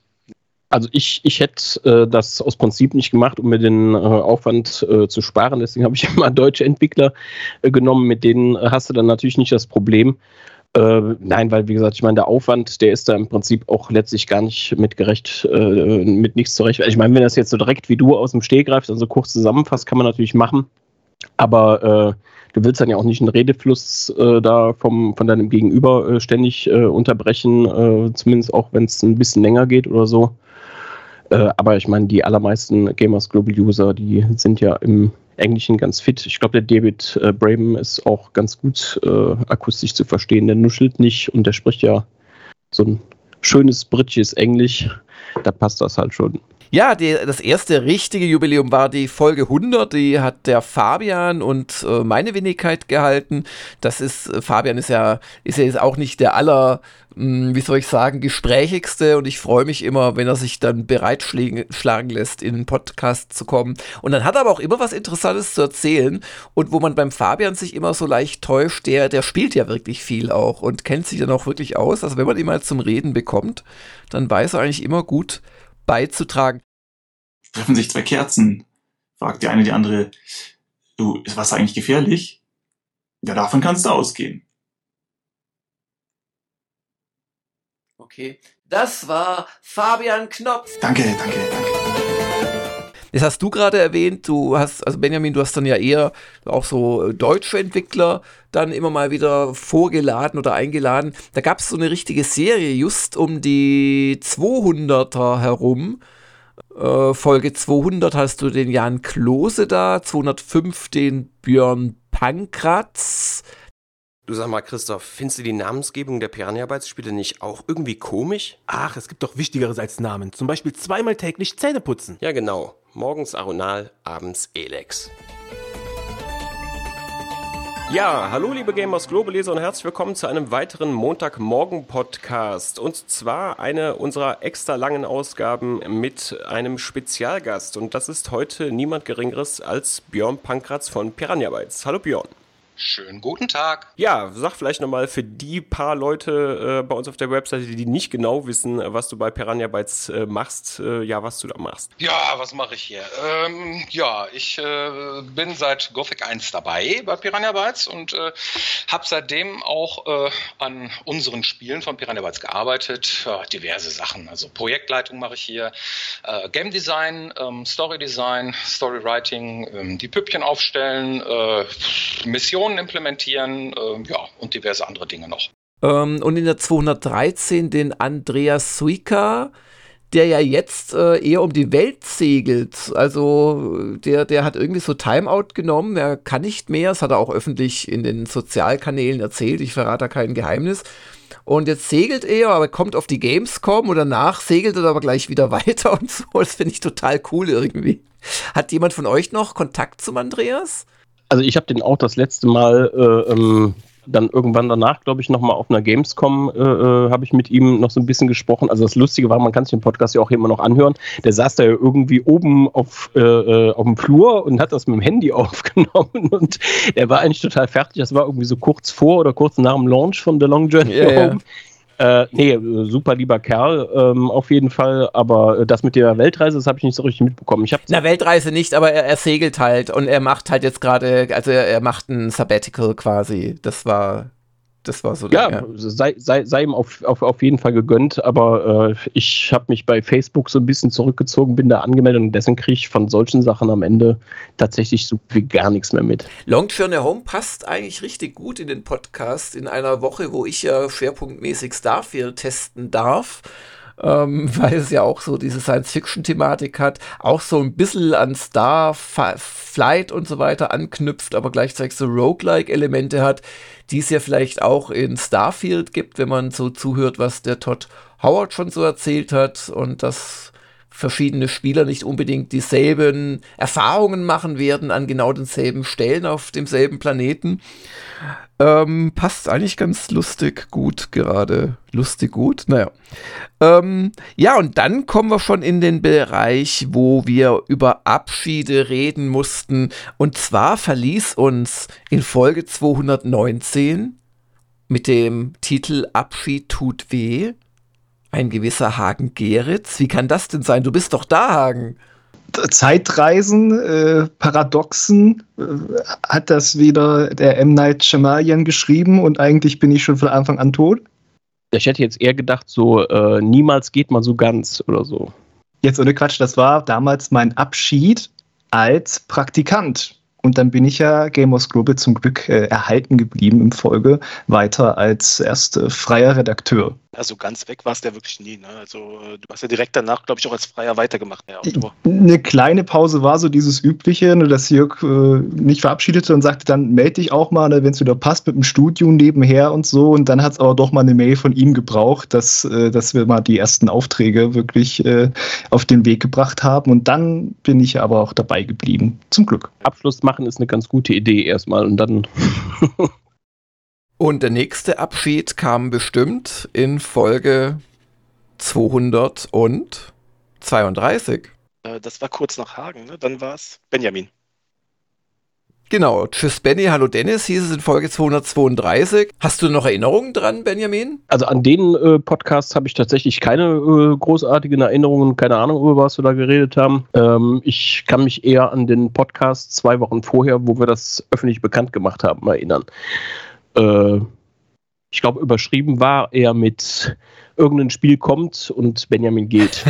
Also ich, ich hätte äh, das aus Prinzip nicht gemacht, um mir den äh, Aufwand äh, zu sparen. Deswegen habe ich immer deutsche Entwickler äh, genommen, mit denen hast du dann natürlich nicht das Problem. Äh, nein, weil wie gesagt, ich meine, der Aufwand, der ist da im Prinzip auch letztlich gar nicht mitgerecht, äh, mit nichts zurecht. Ich meine, wenn das jetzt so direkt wie du aus dem Stehgreifst, also kurz zusammenfasst, kann man natürlich machen. Aber du willst dann ja auch nicht einen Redefluss äh, da vom, von deinem Gegenüber äh, ständig äh, unterbrechen, zumindest auch wenn es ein bisschen länger geht oder so. Äh, aber ich meine, die allermeisten Gamers Global User, die sind ja im Englischen ganz fit. Ich glaube, der David äh, Braben ist auch ganz gut äh, akustisch zu verstehen. Der nuschelt nicht und der spricht ja so ein schönes britisches Englisch. Da passt das halt schon. Ja, die, das erste richtige Jubiläum war die Folge 100. Die hat der Fabian und äh, meine Wenigkeit gehalten. Das ist, äh, Fabian ist ja, ist ja jetzt auch nicht der aller, mh, hm, wie soll ich sagen, gesprächigste und ich freue mich immer, wenn er sich dann bereitschlagen lässt, in den Podcast zu kommen. Und dann hat er aber auch immer was Interessantes zu erzählen und wo man beim Fabian sich immer so leicht täuscht, der, der spielt ja wirklich viel auch und kennt sich dann auch wirklich aus. Also wenn man ihn mal zum Reden bekommt, dann weiß er eigentlich immer gut, beizutragen. Treffen sich zwei Kerzen, fragt die eine die andere, du, ist Wasser eigentlich gefährlich? Ja, davon kannst du ausgehen. Okay, das war Fabian Knopf. Danke, danke, danke. Das hast du gerade erwähnt, du hast, also Benjamin, du hast dann ja eher auch so deutsche Entwickler dann immer mal wieder vorgeladen oder eingeladen. Da gab es so eine richtige Serie just um die 200er herum. Äh, Folge 200 hast du den Jan Klose da, 205 den Björn Pankratz. Du sag mal, Christoph, findest du die Namensgebung der Piranha-Bytes-Spiele nicht auch irgendwie komisch? Ach, es gibt doch Wichtigeres als Namen. Zum Beispiel zweimal täglich Zähne putzen. Ja, genau. Morgens Aronal, abends Elex. Ja, hallo liebe Gamers Global Leser und herzlich willkommen zu einem weiteren Montagmorgen-Podcast. Und zwar eine unserer extra langen Ausgaben mit einem Spezialgast. Und das ist heute niemand Geringeres als Björn Pankratz von Piranha Bytes. Hallo Björn. Schönen guten Tag. Ja, sag vielleicht nochmal für die paar Leute äh, bei uns auf der Webseite, die nicht genau wissen, was du bei Piranha Bytes äh, machst, äh, ja, was du da machst. Ja, was mache ich hier? Ähm, ja, ich äh, bin seit Gothic 1 dabei bei Piranha Bytes und äh, habe seitdem auch äh, an unseren Spielen von Piranha Bytes gearbeitet. Diverse Sachen, also Projektleitung mache ich hier, Game Design, ähm, Story Design, Story Writing, ähm, die Püppchen aufstellen, Missionen Funktionen implementieren, äh, ja, und diverse andere Dinge noch. Ähm, und in der 213 den Andreas Suika, der ja jetzt äh, eher um die Welt segelt. Also der, der hat irgendwie so Timeout genommen, er kann nicht mehr, das hat er auch öffentlich in den Sozialkanälen erzählt, ich verrate da kein Geheimnis. Und jetzt segelt er, aber kommt auf die Gamescom und danach segelt er aber gleich wieder weiter und so. Das finde ich total cool irgendwie. Hat jemand von euch noch Kontakt zum Andreas? Also ich habe den auch das letzte Mal äh, ähm, dann irgendwann danach, glaube ich, nochmal auf einer Gamescom äh, äh, habe ich mit ihm noch so ein bisschen gesprochen. Also das Lustige war, man kann sich den Podcast ja auch immer noch anhören. Der saß da ja irgendwie oben auf, äh, äh auf dem Flur und hat das mit dem Handy aufgenommen und er war eigentlich total fertig. Das war irgendwie so kurz vor oder kurz nach dem Launch von The Long Journey ja, Home. Ja. Äh, nee, super lieber Kerl, ähm, auf jeden Fall. Aber das mit der Weltreise, das habe ich nicht so richtig mitbekommen. Ich Na, Weltreise nicht, aber er, er, segelt halt und er macht halt jetzt gerade, also er, er macht ein Sabbatical quasi. Das war das war so. Ja, sei, sei, sei ihm auf, auf, auf jeden Fall gegönnt, aber äh, ich habe mich bei Facebook so ein bisschen zurückgezogen, bin da angemeldet und dessen kriege ich von solchen Sachen am Ende tatsächlich so wie gar nichts mehr mit. Long Journey Home passt eigentlich richtig gut in den Podcast in einer Woche, wo ich ja schwerpunktmäßig Starfield testen darf ähm, weil es ja auch so diese Science-Fiction-Thematik hat, auch so ein bisschen an Starflight und so weiter anknüpft, aber gleichzeitig so Roguelike-Elemente hat, die es ja vielleicht auch in Starfield gibt, wenn man so zuhört, was der Todd Howard schon so erzählt hat und das verschiedene Spieler nicht unbedingt dieselben Erfahrungen machen werden an genau denselben Stellen auf demselben Planeten. Ähm, passt eigentlich ganz lustig gut gerade. Lustig gut, naja. Ähm, ja, und dann kommen wir schon in den Bereich, wo wir über Abschiede reden mussten. Und zwar verließ uns in Folge 219 mit dem Titel Abschied tut weh ein gewisser Hagen Geritz. Wie kann das denn sein? Du bist doch da, Hagen. Zeitreisen, äh, Paradoxen, äh, hat das wieder der M. Night Shyamalan geschrieben und eigentlich bin ich schon von Anfang an tot? Ich hätte jetzt eher gedacht, so äh, niemals geht man so ganz oder so. Jetzt ohne Quatsch, das war damals mein Abschied als Praktikant. Und dann bin ich ja Gamers Global zum Glück äh, erhalten geblieben im Folge, weiter als erst äh, freier Redakteur. Also ganz weg war es der wirklich nie. Ne? Also äh, du hast ja direkt danach, glaube ich, auch als Freier weitergemacht. Ja, Eine kleine Pause war so dieses Übliche, ne, dass Jörg äh, mich verabschiedete und sagte dann, melde dich auch mal, ne, wenn es wieder passt, mit dem Studium nebenher und so. Und dann hat es aber doch mal eine Mail von ihm gebraucht, dass, äh, dass wir mal die ersten Aufträge wirklich äh, auf den Weg gebracht haben. Und dann bin ich aber auch dabei geblieben. Zum Glück. Abschluss machen ist eine ganz gute Idee erstmal und dann Und der nächste Abschied kam bestimmt in Folge 232. Äh, das war kurz nach Hagen, ne? Dann war es Benjamin. Genau, tschüss Benny, hallo Dennis, hieß es in Folge 232. Hast du noch Erinnerungen dran, Benjamin? Also an den äh, Podcast habe ich tatsächlich keine äh, großartigen Erinnerungen, keine Ahnung, über was wir da geredet haben. Ähm, ich kann mich eher an den Podcast zwei Wochen vorher, wo wir das öffentlich bekannt gemacht haben, erinnern äh, ich glaube, überschrieben war er mit irgendein Spiel kommt und Benjamin geht.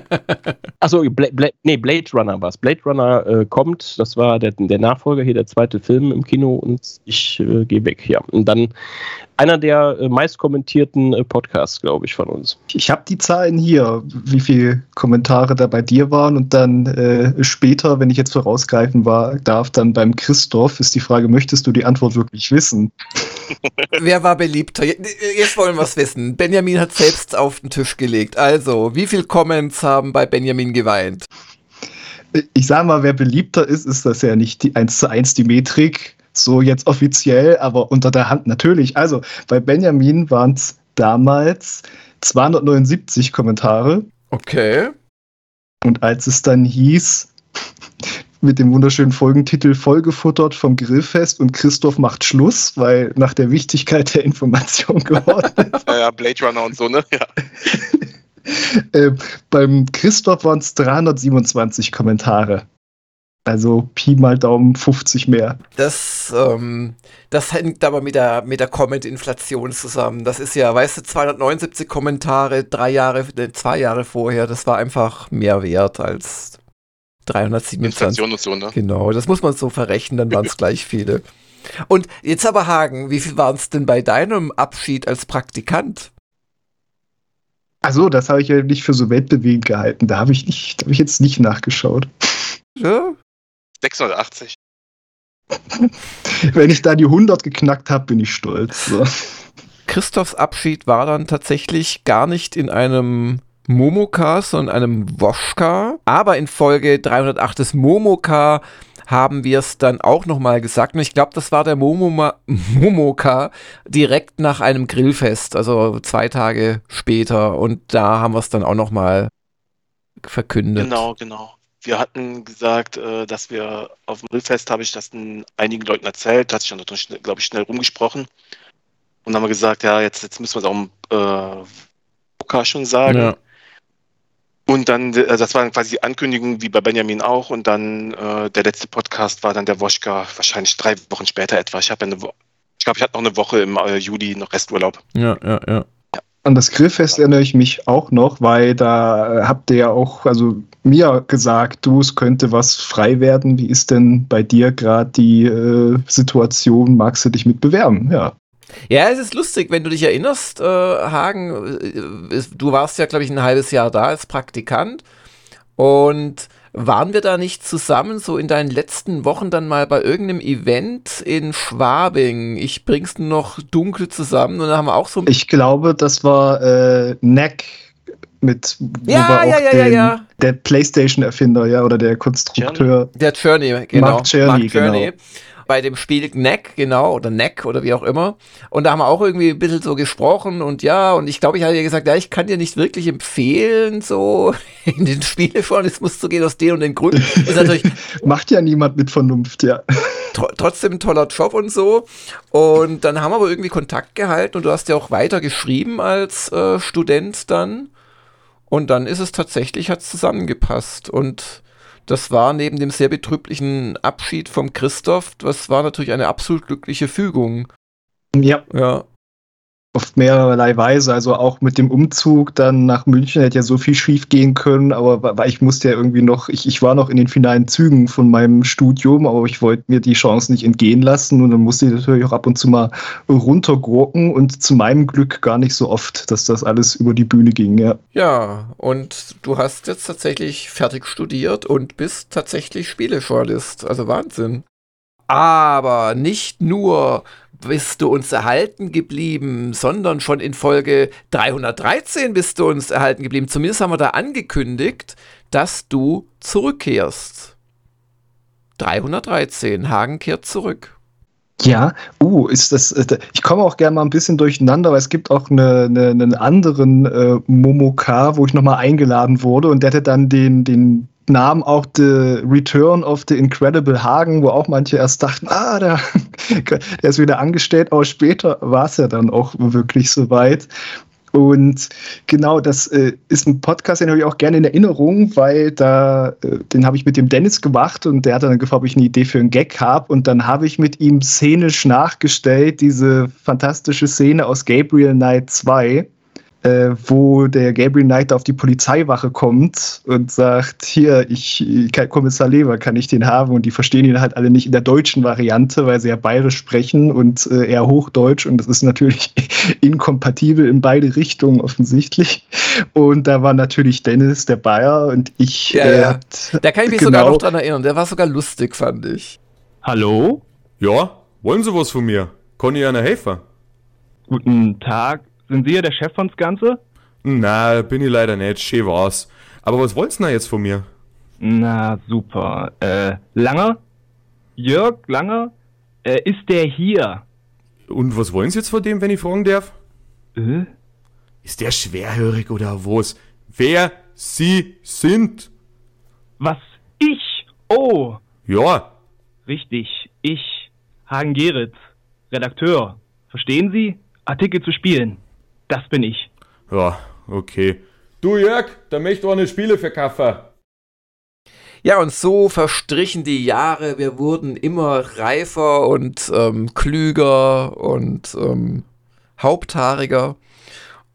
Achso, Bla Bla nee, Blade Runner war es. Blade Runner äh, kommt, das war der, der, Nachfolger hier, der zweite Film im Kino und ich äh, gehe weg, ja. Und dann einer der äh, meist kommentierten äh, Podcasts, glaube ich, von uns. Ich habe die Zahlen hier, wie viele Kommentare da bei dir waren und dann äh, später, wenn ich jetzt vorausgreifen war, darf, dann beim Christoph ist die Frage, möchtest du die Antwort wirklich wissen? Wer war beliebter? Jetzt wollen wir es wissen. Benjamin hat selbst auf den Tisch gelegt. Also, wie viele Comments haben bei Benjamin geweint? Ich sage mal, wer beliebter ist, ist das ja nicht die 1 zu 1 die Metrik, so jetzt offiziell, aber unter der Hand natürlich. Also, bei Benjamin waren es damals 279 Kommentare. Okay. Und als es dann hieß, mit dem wunderschönen Folgentitel vollgefuttert vom Grillfest und Christoph macht Schluss, weil nach der Wichtigkeit der Information geworden ist. ja, ja, Blade Runner und so, ne? Ja. äh, beim Christoph waren es 327 Kommentare. Also Pi mal Daumen 50 mehr. Das, ähm, das hängt aber mit der, mit der Comment-Inflation zusammen. Das ist ja, weißt du, 279 Kommentare, drei Jahre, ne, zwei Jahre vorher, das war einfach mehr wert als 327. und so, ne? Genau, das muss man so verrechnen, dann waren es gleich viele. Und jetzt aber Hagen, wie viel waren es denn bei deinem Abschied als Praktikant? Also, das habe ich ja nicht für so weltbewegend gehalten. Da habe ich nicht, da habe ich jetzt nicht nachgeschaut. Ja? 680. Wenn ich da die 100 geknackt habe, bin ich stolz. So. Christophs Abschied war dann tatsächlich gar nicht in einem Momoka, sondern einem Woschka. Aber in Folge 308 des Momoka haben wir es dann auch nochmal gesagt. Und ich glaube, das war der Momoma, Momoka direkt nach einem Grillfest, also zwei Tage später. Und da haben wir es dann auch nochmal verkündet. Genau, genau. Wir hatten gesagt, äh, dass wir auf dem Grillfest, habe ich das den einigen Leuten erzählt, hat sich dann, glaube ich, schnell rumgesprochen. Und dann haben wir gesagt, ja, jetzt, jetzt müssen wir es auch im äh, schon sagen. Ja. Und dann, äh, das war dann quasi die Ankündigung, wie bei Benjamin auch. Und dann äh, der letzte Podcast war dann der Woschka, wahrscheinlich drei Wochen später etwa. Ich habe ja eine Wo ich glaube, ich hatte noch eine Woche im äh, Juli noch Resturlaub. Ja, ja, ja. An das Grillfest erinnere ich mich auch noch, weil da habt ihr ja auch, also mir gesagt, du, es könnte was frei werden. Wie ist denn bei dir gerade die äh, Situation? Magst du dich mit bewerben? Ja. Ja, es ist lustig, wenn du dich erinnerst, äh, Hagen, äh, du warst ja, glaube ich, ein halbes Jahr da als Praktikant und waren wir da nicht zusammen so in deinen letzten Wochen dann mal bei irgendeinem Event in Schwabing? Ich bring's noch dunkel zusammen und da haben wir auch so Ich glaube, das war äh, Neck mit ja, ja, ja, den, ja, der PlayStation-Erfinder, ja, oder der Konstrukteur. Der Journey, genau. Mark Journey, Mark Journey. Genau bei dem Spiel Neck, genau, oder Neck oder wie auch immer. Und da haben wir auch irgendwie ein bisschen so gesprochen und ja, und ich glaube, ich hatte ja gesagt, ja, ich kann dir nicht wirklich empfehlen, so in den Spielejournalismus zu gehen, aus den und den Gründen. Ist natürlich, Macht ja niemand mit Vernunft, ja. Tr trotzdem ein toller Job und so. Und dann haben wir aber irgendwie Kontakt gehalten und du hast ja auch weiter geschrieben als äh, Student dann. Und dann ist es tatsächlich, hat es zusammengepasst. Und das war neben dem sehr betrüblichen Abschied vom Christoph, das war natürlich eine absolut glückliche Fügung. Ja. Ja auf mehrerlei Weise. Also auch mit dem Umzug dann nach München hätte ja so viel schief gehen können, aber ich musste ja irgendwie noch, ich, ich war noch in den finalen Zügen von meinem Studium, aber ich wollte mir die Chance nicht entgehen lassen und dann musste ich natürlich auch ab und zu mal runtergurken und zu meinem Glück gar nicht so oft, dass das alles über die Bühne ging, ja. Ja, und du hast jetzt tatsächlich fertig studiert und bist tatsächlich Spielejournalist, also Wahnsinn. Aber nicht nur bist du uns erhalten geblieben, sondern schon in Folge 313 bist du uns erhalten geblieben. Zumindest haben wir da angekündigt, dass du zurückkehrst. 313, Hagen kehrt zurück. Ja, uh, ist das. Äh, ich komme auch gerne mal ein bisschen durcheinander, weil es gibt auch eine, eine, einen anderen äh, Momoka, wo ich nochmal eingeladen wurde und der hatte dann den, den Namen auch The Return of the Incredible Hagen, wo auch manche erst dachten, ah, der, der ist wieder angestellt, aber später war es ja dann auch wirklich soweit. Und genau, das äh, ist ein Podcast, den habe ich auch gerne in Erinnerung, weil da, äh, den habe ich mit dem Dennis gemacht und der hat dann gefragt, ob ich eine Idee für einen Gag habe. Und dann habe ich mit ihm szenisch nachgestellt, diese fantastische Szene aus Gabriel Knight 2 äh, wo der Gabriel Knight auf die Polizeiwache kommt und sagt, hier, ich, Kommissar Lever, kann ich den haben? Und die verstehen ihn halt alle nicht in der deutschen Variante, weil sie ja bayerisch sprechen und äh, eher Hochdeutsch und das ist natürlich inkompatibel in beide Richtungen offensichtlich. Und da war natürlich Dennis, der Bayer und ich. Ja, äh, ja. Da kann ich mich genau, sogar noch dran erinnern, der war sogar lustig, fand ich. Hallo? Ja, wollen Sie was von mir? Ich Ihnen helfen? Guten Tag, sind Sie ja der Chef von's Ganze? Na, bin ich leider nicht. Schön war's. Aber was wollt's denn jetzt von mir? Na, super. Äh, Langer? Jörg Langer? Äh, ist der hier? Und was wollen Sie jetzt von dem, wenn ich fragen darf? Äh? Ist der schwerhörig oder was? Wer Sie sind? Was? Ich? Oh! Ja. Richtig. Ich, Hagen Geritz, Redakteur. Verstehen Sie? Artikel zu spielen. Das bin ich. Ja, okay. Du Jörg, da möchte ich auch eine Spiele verkaufen. Ja, und so verstrichen die Jahre. Wir wurden immer reifer und ähm, klüger und ähm, haupthaariger.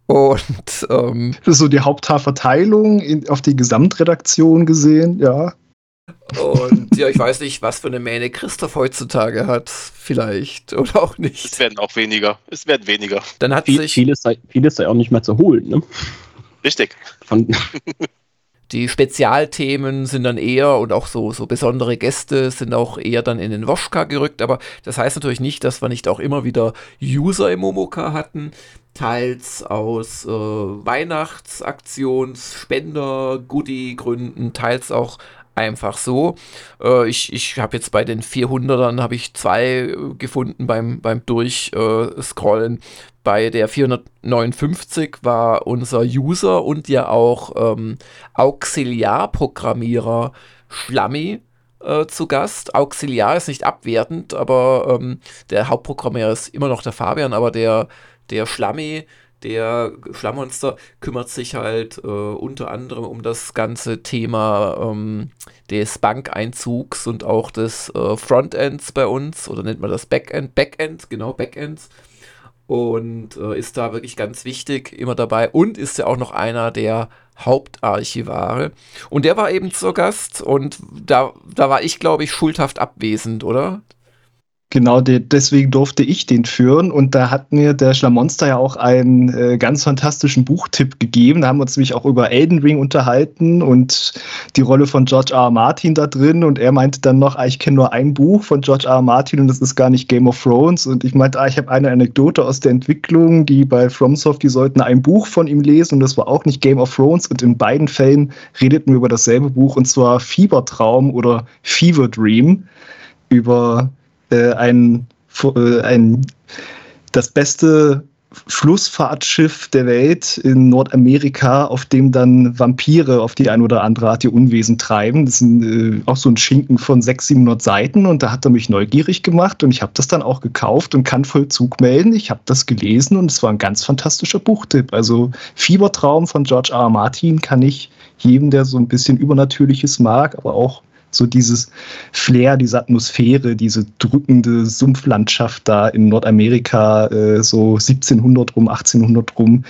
Und ähm, das ist so die Haupthaarverteilung in, auf die Gesamtredaktion gesehen, ja. Und ja, ich weiß nicht, was für eine Mähne Christoph heutzutage hat. Vielleicht. Oder auch nicht. Es werden auch weniger. Es werden weniger. Dann hat Viel, sich. Vieles sei, vieles sei auch nicht mehr zu holen, ne? Richtig. Von, Die Spezialthemen sind dann eher und auch so, so besondere Gäste sind auch eher dann in den Woschka gerückt, aber das heißt natürlich nicht, dass wir nicht auch immer wieder User im Momoka hatten, teils aus äh, Weihnachtsaktions-, Spender-, Goodie-Gründen, teils auch einfach so. Äh, ich ich habe jetzt bei den 400ern habe ich zwei äh, gefunden beim, beim Durchscrollen. bei der 459 war unser User und ja auch ähm, Auxiliarprogrammierer Schlammi äh, zu Gast. Auxiliar ist nicht abwertend, aber ähm, der Hauptprogrammierer ist immer noch der Fabian, aber der, der Schlammi der Schlammmonster kümmert sich halt äh, unter anderem um das ganze Thema ähm, des Bankeinzugs und auch des äh, Frontends bei uns, oder nennt man das Backend, Backend, genau, Backends. Und äh, ist da wirklich ganz wichtig immer dabei und ist ja auch noch einer der Hauptarchivare. Und der war eben zur Gast und da, da war ich, glaube ich, schuldhaft abwesend, oder? Genau, de deswegen durfte ich den führen und da hat mir der Schlamonster ja auch einen äh, ganz fantastischen Buchtipp gegeben. Da haben wir uns nämlich auch über Elden Ring unterhalten und die Rolle von George R. R. Martin da drin und er meinte dann noch, ah, ich kenne nur ein Buch von George R. R. Martin und das ist gar nicht Game of Thrones und ich meinte, ah, ich habe eine Anekdote aus der Entwicklung, die bei FromSoft, die sollten ein Buch von ihm lesen und das war auch nicht Game of Thrones und in beiden Fällen redeten wir über dasselbe Buch und zwar Fiebertraum oder Fever Dream über äh, ein, äh, ein, das beste Flussfahrtschiff der Welt in Nordamerika, auf dem dann Vampire auf die ein oder andere Art ihr Unwesen treiben. Das ist ein, äh, auch so ein Schinken von 600, 700 Seiten und da hat er mich neugierig gemacht und ich habe das dann auch gekauft und kann Vollzug melden. Ich habe das gelesen und es war ein ganz fantastischer Buchtipp. Also Fiebertraum von George R. R. Martin kann ich jedem, der so ein bisschen Übernatürliches mag, aber auch so dieses Flair, diese Atmosphäre, diese drückende Sumpflandschaft da in Nordamerika, äh, so 1700 rum, 1800 rum.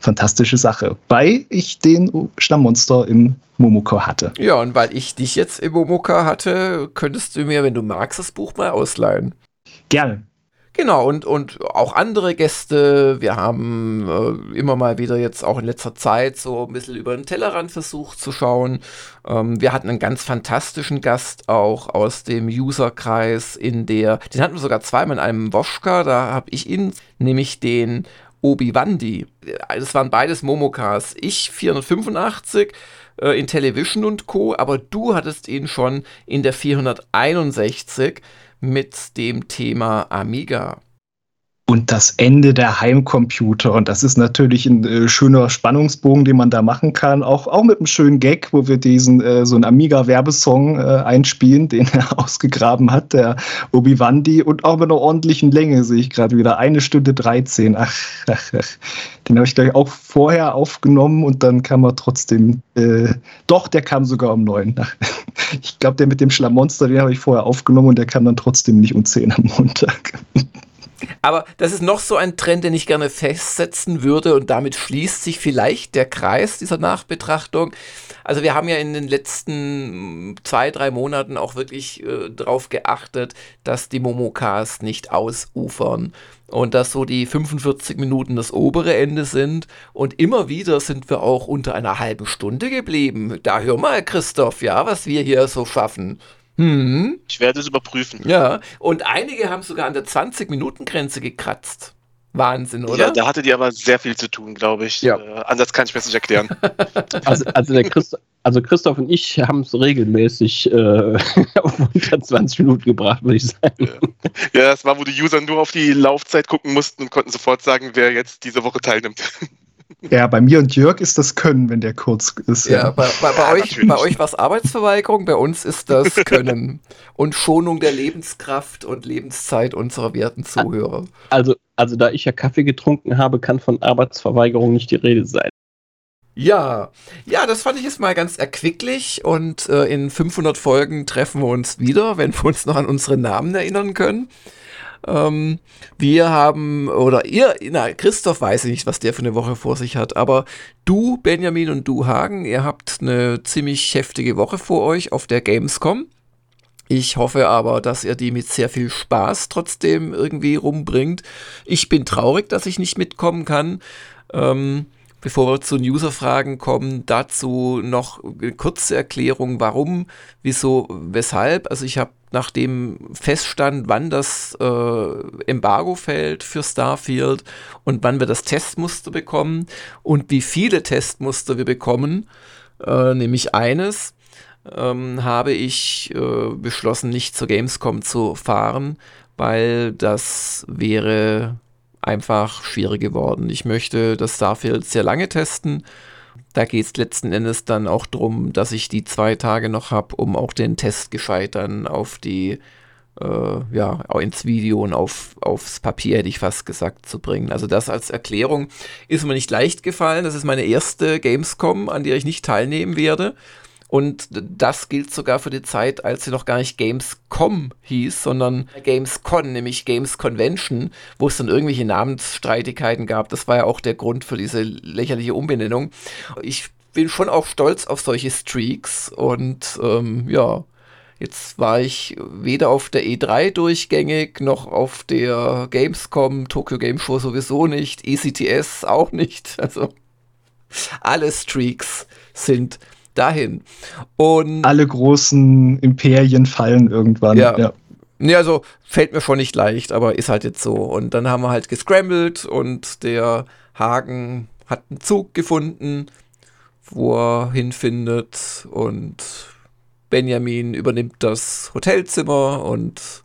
Fantastische Sache. Weil ich den Stammmonster im Momoka hatte. Ja, und weil ich dich jetzt im Momoka hatte, könntest du mir, wenn du magst, das Buch mal ausleihen. Gerne. Genau, und, und auch andere Gäste. Wir haben äh, immer mal wieder jetzt auch in letzter Zeit so ein bisschen über den Tellerrand versucht zu schauen. Ähm, wir hatten einen ganz fantastischen Gast auch aus dem Userkreis in der, den hatten wir sogar zweimal in einem Woschka, da habe ich ihn, nämlich den Obi-Wandi. Das waren beides Momokas. Ich 485 äh, in Television und Co., aber du hattest ihn schon in der 461 mit dem Thema Amiga. Und das Ende der Heimcomputer. Und das ist natürlich ein äh, schöner Spannungsbogen, den man da machen kann. Auch, auch mit einem schönen Gag, wo wir diesen äh, so einen Amiga-Werbesong äh, einspielen, den er ausgegraben hat, der Obi-Wandi. Und auch mit einer ordentlichen Länge sehe ich gerade wieder. Eine Stunde 13. Ach, ach, ach. Den habe ich gleich auch vorher aufgenommen und dann kam er trotzdem. Äh, doch, der kam sogar um neun. Ich glaube, der mit dem Schlamonster, den habe ich vorher aufgenommen und der kam dann trotzdem nicht um zehn am Montag. Aber das ist noch so ein Trend, den ich gerne festsetzen würde und damit schließt sich vielleicht der Kreis dieser Nachbetrachtung. Also wir haben ja in den letzten zwei, drei Monaten auch wirklich äh, darauf geachtet, dass die Momokas nicht ausufern und dass so die 45 Minuten das obere Ende sind und immer wieder sind wir auch unter einer halben Stunde geblieben. Da hör mal, Christoph, ja, was wir hier so schaffen. Hm. Ich werde es überprüfen. Ja, und einige haben sogar an der 20-Minuten-Grenze gekratzt. Wahnsinn, oder? Ja, da hattet ihr aber sehr viel zu tun, glaube ich. Ja. Äh, anders kann ich mir das nicht erklären. Also, also, der Christ, also Christoph und ich haben es regelmäßig äh, auf unter 20 Minuten gebracht, würde ich sagen. Ja. ja, das war, wo die User nur auf die Laufzeit gucken mussten und konnten sofort sagen, wer jetzt diese Woche teilnimmt. Ja, bei mir und Jörg ist das Können, wenn der kurz ist. Ja, ja. bei, bei, bei, euch, bei euch war es Arbeitsverweigerung, bei uns ist das Können und Schonung der Lebenskraft und Lebenszeit unserer werten Zuhörer. Also, also da ich ja Kaffee getrunken habe, kann von Arbeitsverweigerung nicht die Rede sein. Ja, ja, das fand ich jetzt mal ganz erquicklich und äh, in 500 Folgen treffen wir uns wieder, wenn wir uns noch an unsere Namen erinnern können. Ähm, wir haben, oder ihr, na, Christoph weiß ich nicht, was der für eine Woche vor sich hat, aber du, Benjamin und du, Hagen, ihr habt eine ziemlich heftige Woche vor euch auf der Gamescom. Ich hoffe aber, dass ihr die mit sehr viel Spaß trotzdem irgendwie rumbringt. Ich bin traurig, dass ich nicht mitkommen kann. Ähm, bevor wir zu User-Fragen kommen, dazu noch eine kurze Erklärung, warum, wieso, weshalb. Also ich habe nachdem feststand, wann das äh, Embargo fällt für Starfield und wann wir das Testmuster bekommen und wie viele Testmuster wir bekommen, äh, nämlich eines, ähm, habe ich äh, beschlossen, nicht zur Gamescom zu fahren, weil das wäre einfach schwierig geworden. Ich möchte das Starfield sehr lange testen. Da geht es letzten Endes dann auch darum, dass ich die zwei Tage noch habe, um auch den Test gescheit dann auf die, äh, ja, ins Video und auf, aufs Papier, hätte ich fast gesagt, zu bringen. Also das als Erklärung ist mir nicht leicht gefallen. Das ist meine erste Gamescom, an der ich nicht teilnehmen werde. Und das gilt sogar für die Zeit, als sie noch gar nicht Gamescom hieß, sondern Gamescon, nämlich Games Convention, wo es dann irgendwelche Namensstreitigkeiten gab. Das war ja auch der Grund für diese lächerliche Umbenennung. Ich bin schon auch stolz auf solche Streaks und ähm, ja, Jetzt war ich weder auf der E3 durchgängig, noch auf der Gamescom, Tokyo Game Show sowieso nicht, ECTS auch nicht. Also alle Streaks sind dahin. Und Alle großen Imperien fallen irgendwann. Ja. ja. Nee, also fällt mir schon nicht leicht, aber ist halt jetzt so. Und dann haben wir halt gescrambled und der Hagen hat einen Zug gefunden, wo er hinfindet und Benjamin übernimmt das Hotelzimmer und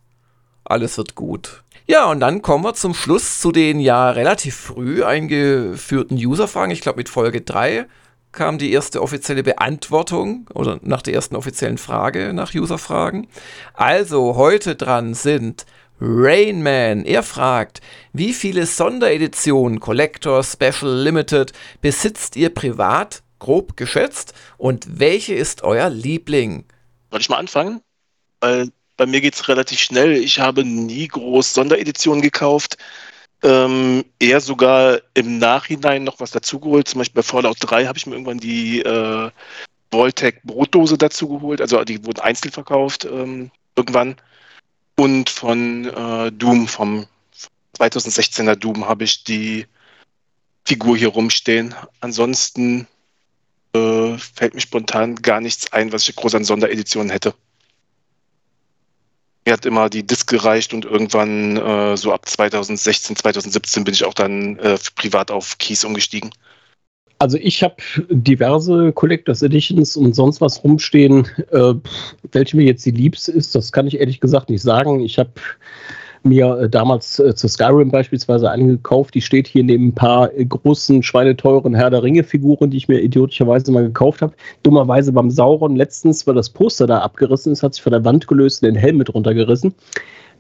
alles wird gut. Ja, und dann kommen wir zum Schluss zu den ja relativ früh eingeführten User-Fragen. Ich glaube, mit Folge 3 kam die erste offizielle Beantwortung oder nach der ersten offiziellen Frage nach User-Fragen. Also heute dran sind Rainman. Er fragt, wie viele Sondereditionen, Collector, Special, Limited besitzt ihr privat, grob geschätzt? Und welche ist euer Liebling? Soll ich mal anfangen? Weil bei mir geht es relativ schnell. Ich habe nie groß Sondereditionen gekauft ähm, eher sogar im Nachhinein noch was dazugeholt. Zum Beispiel bei Fallout 3 habe ich mir irgendwann die äh, Voltec Brotdose dazugeholt. Also die wurden einzeln verkauft ähm, irgendwann. Und von äh, Doom, vom 2016er Doom, habe ich die Figur hier rumstehen. Ansonsten äh, fällt mir spontan gar nichts ein, was ich groß an Sondereditionen hätte mir hat immer die Disk gereicht und irgendwann äh, so ab 2016, 2017 bin ich auch dann äh, privat auf Keys umgestiegen. Also ich habe diverse Collectors Editions und sonst was rumstehen. Äh, welche mir jetzt die liebste ist, das kann ich ehrlich gesagt nicht sagen. Ich habe mir äh, damals äh, zu Skyrim beispielsweise angekauft. Die steht hier neben ein paar äh, großen, schweineteuren Herr der Ringe-Figuren, die ich mir idiotischerweise mal gekauft habe. Dummerweise beim Sauron letztens, weil das Poster da abgerissen ist, hat sich von der Wand gelöst und den Helm mit runtergerissen.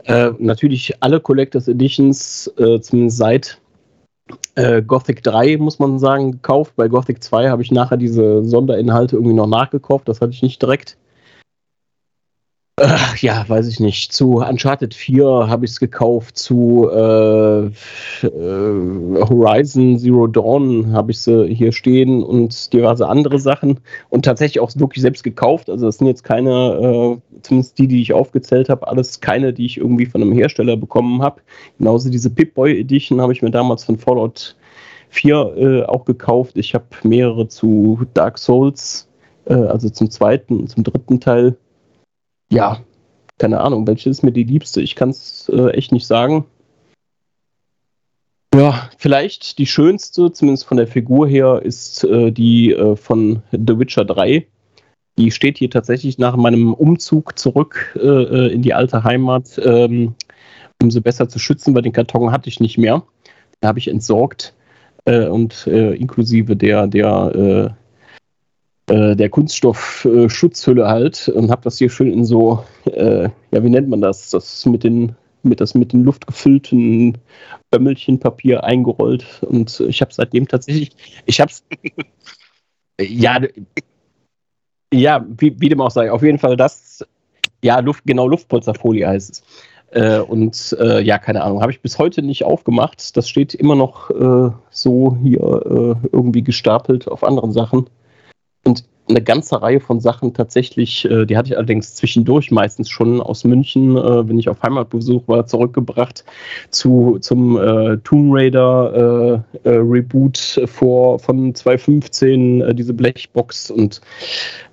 Äh, natürlich alle Collectors Editions, äh, zumindest seit äh, Gothic 3, muss man sagen, gekauft. Bei Gothic 2 habe ich nachher diese Sonderinhalte irgendwie noch nachgekauft. Das hatte ich nicht direkt. Äh, ja, weiß ich nicht. Zu Uncharted 4 habe ich es gekauft. Zu äh, äh, Horizon Zero Dawn habe ich sie hier stehen und diverse andere Sachen. Und tatsächlich auch wirklich selbst gekauft. Also, das sind jetzt keine, äh, zumindest die, die ich aufgezählt habe, alles keine, die ich irgendwie von einem Hersteller bekommen habe. Genauso diese Pip-Boy Edition habe ich mir damals von Fallout 4 äh, auch gekauft. Ich habe mehrere zu Dark Souls, äh, also zum zweiten und zum dritten Teil ja, keine Ahnung, welche ist mir die liebste? Ich kann es äh, echt nicht sagen. Ja, vielleicht die schönste, zumindest von der Figur her, ist äh, die äh, von The Witcher 3. Die steht hier tatsächlich nach meinem Umzug zurück äh, äh, in die alte Heimat, ähm, um sie besser zu schützen, weil den Karton hatte ich nicht mehr. Den habe ich entsorgt äh, und inklusive der, der äh, der Kunststoffschutzhülle äh, halt und habe das hier schön in so, äh, ja, wie nennt man das? Das mit den mit das mit den luftgefüllten Bömmelchenpapier eingerollt und ich habe seitdem tatsächlich, ich habe es, ja, ja, wie, wie dem auch sei, auf jeden Fall das, ja, Luft, genau Luftpolsterfolie heißt es. Äh, und äh, ja, keine Ahnung, habe ich bis heute nicht aufgemacht. Das steht immer noch äh, so hier irgendwie gestapelt auf anderen Sachen. Und eine ganze Reihe von Sachen tatsächlich, äh, die hatte ich allerdings zwischendurch meistens schon aus München, äh, wenn ich auf Heimatbesuch war, zurückgebracht zu, zum äh, Tomb Raider äh, äh, Reboot vor, von 2015, äh, diese Blechbox und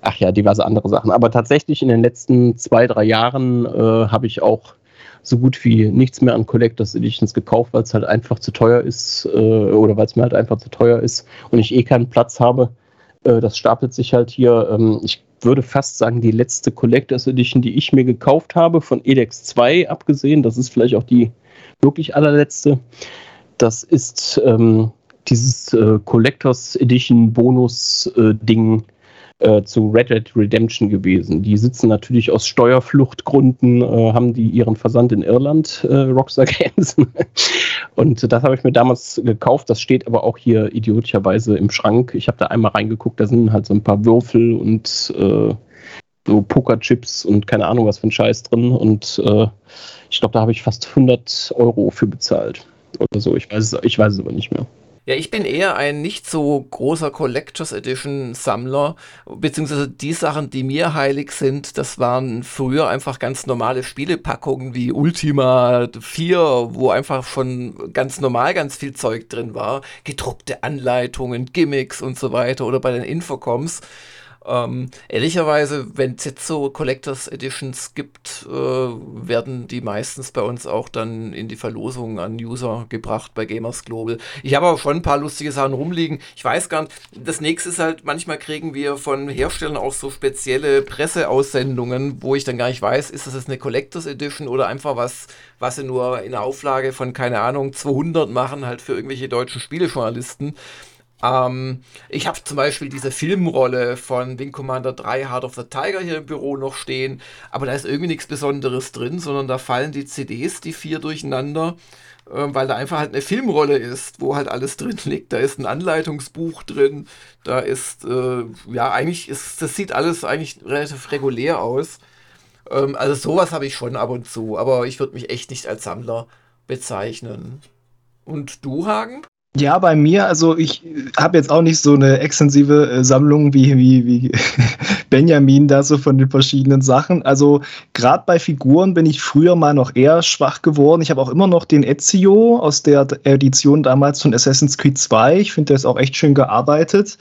ach ja, diverse andere Sachen. Aber tatsächlich in den letzten zwei, drei Jahren habe ich auch so gut wie nichts mehr an Collectors Editions gekauft, weil es halt einfach zu teuer ist oder weil es mir halt einfach zu teuer ist und ich eh keinen Platz habe äh, das stapelt sich halt hier. Ähm, ich würde fast sagen, die letzte Collectors Edition, die ich mir gekauft habe, von Edex 2 abgesehen, das ist vielleicht auch die wirklich allerletzte. Das ist ähm, dieses äh, Collectors Edition Bonus-Ding. Äh, äh, zu Red Dead Redemption gewesen. Die sitzen natürlich aus Steuerfluchtgründen, äh, haben die ihren Versand in Irland, äh, Rockstar Games. Und das habe ich mir damals gekauft. Das steht aber auch hier idiotischerweise im Schrank. Ich habe da einmal reingeguckt, da sind halt so ein paar Würfel und äh, so Pokerchips und keine Ahnung was für ein Scheiß drin. Und äh, ich glaube, da habe ich fast 100 Euro für bezahlt. Oder so. Ich weiß, ich weiß es aber nicht mehr. Ja, ich bin eher ein nicht so großer Collectors Edition Sammler, beziehungsweise die Sachen, die mir heilig sind, das waren früher einfach ganz normale Spielepackungen wie Ultima 4, wo einfach schon ganz normal ganz viel Zeug drin war, gedruckte Anleitungen, Gimmicks und so weiter oder bei den Infocoms. Ähm, ehrlicherweise, wenn es jetzt so Collectors Editions gibt, äh, werden die meistens bei uns auch dann in die Verlosung an User gebracht bei Gamers Global. Ich habe aber schon ein paar lustige Sachen rumliegen. Ich weiß gar nicht, das nächste ist halt, manchmal kriegen wir von Herstellern auch so spezielle Presseaussendungen, wo ich dann gar nicht weiß, ist das jetzt eine Collectors Edition oder einfach was, was sie nur in der Auflage von, keine Ahnung, 200 machen, halt für irgendwelche deutschen Spielejournalisten. Ähm, ich habe zum Beispiel diese Filmrolle von Wing Commander 3 Heart of the Tiger hier im Büro noch stehen, aber da ist irgendwie nichts Besonderes drin, sondern da fallen die CDs, die vier durcheinander, äh, weil da einfach halt eine Filmrolle ist, wo halt alles drin liegt. Da ist ein Anleitungsbuch drin, da ist, äh, ja, eigentlich ist, das sieht alles eigentlich relativ regulär aus. Ähm, also sowas habe ich schon ab und zu, aber ich würde mich echt nicht als Sammler bezeichnen. Und du, Hagen? Ja, bei mir, also ich habe jetzt auch nicht so eine extensive äh, Sammlung wie, wie, wie Benjamin da so von den verschiedenen Sachen. Also gerade bei Figuren bin ich früher mal noch eher schwach geworden. Ich habe auch immer noch den Ezio aus der Edition damals von Assassin's Creed 2. Ich finde, der ist auch echt schön gearbeitet.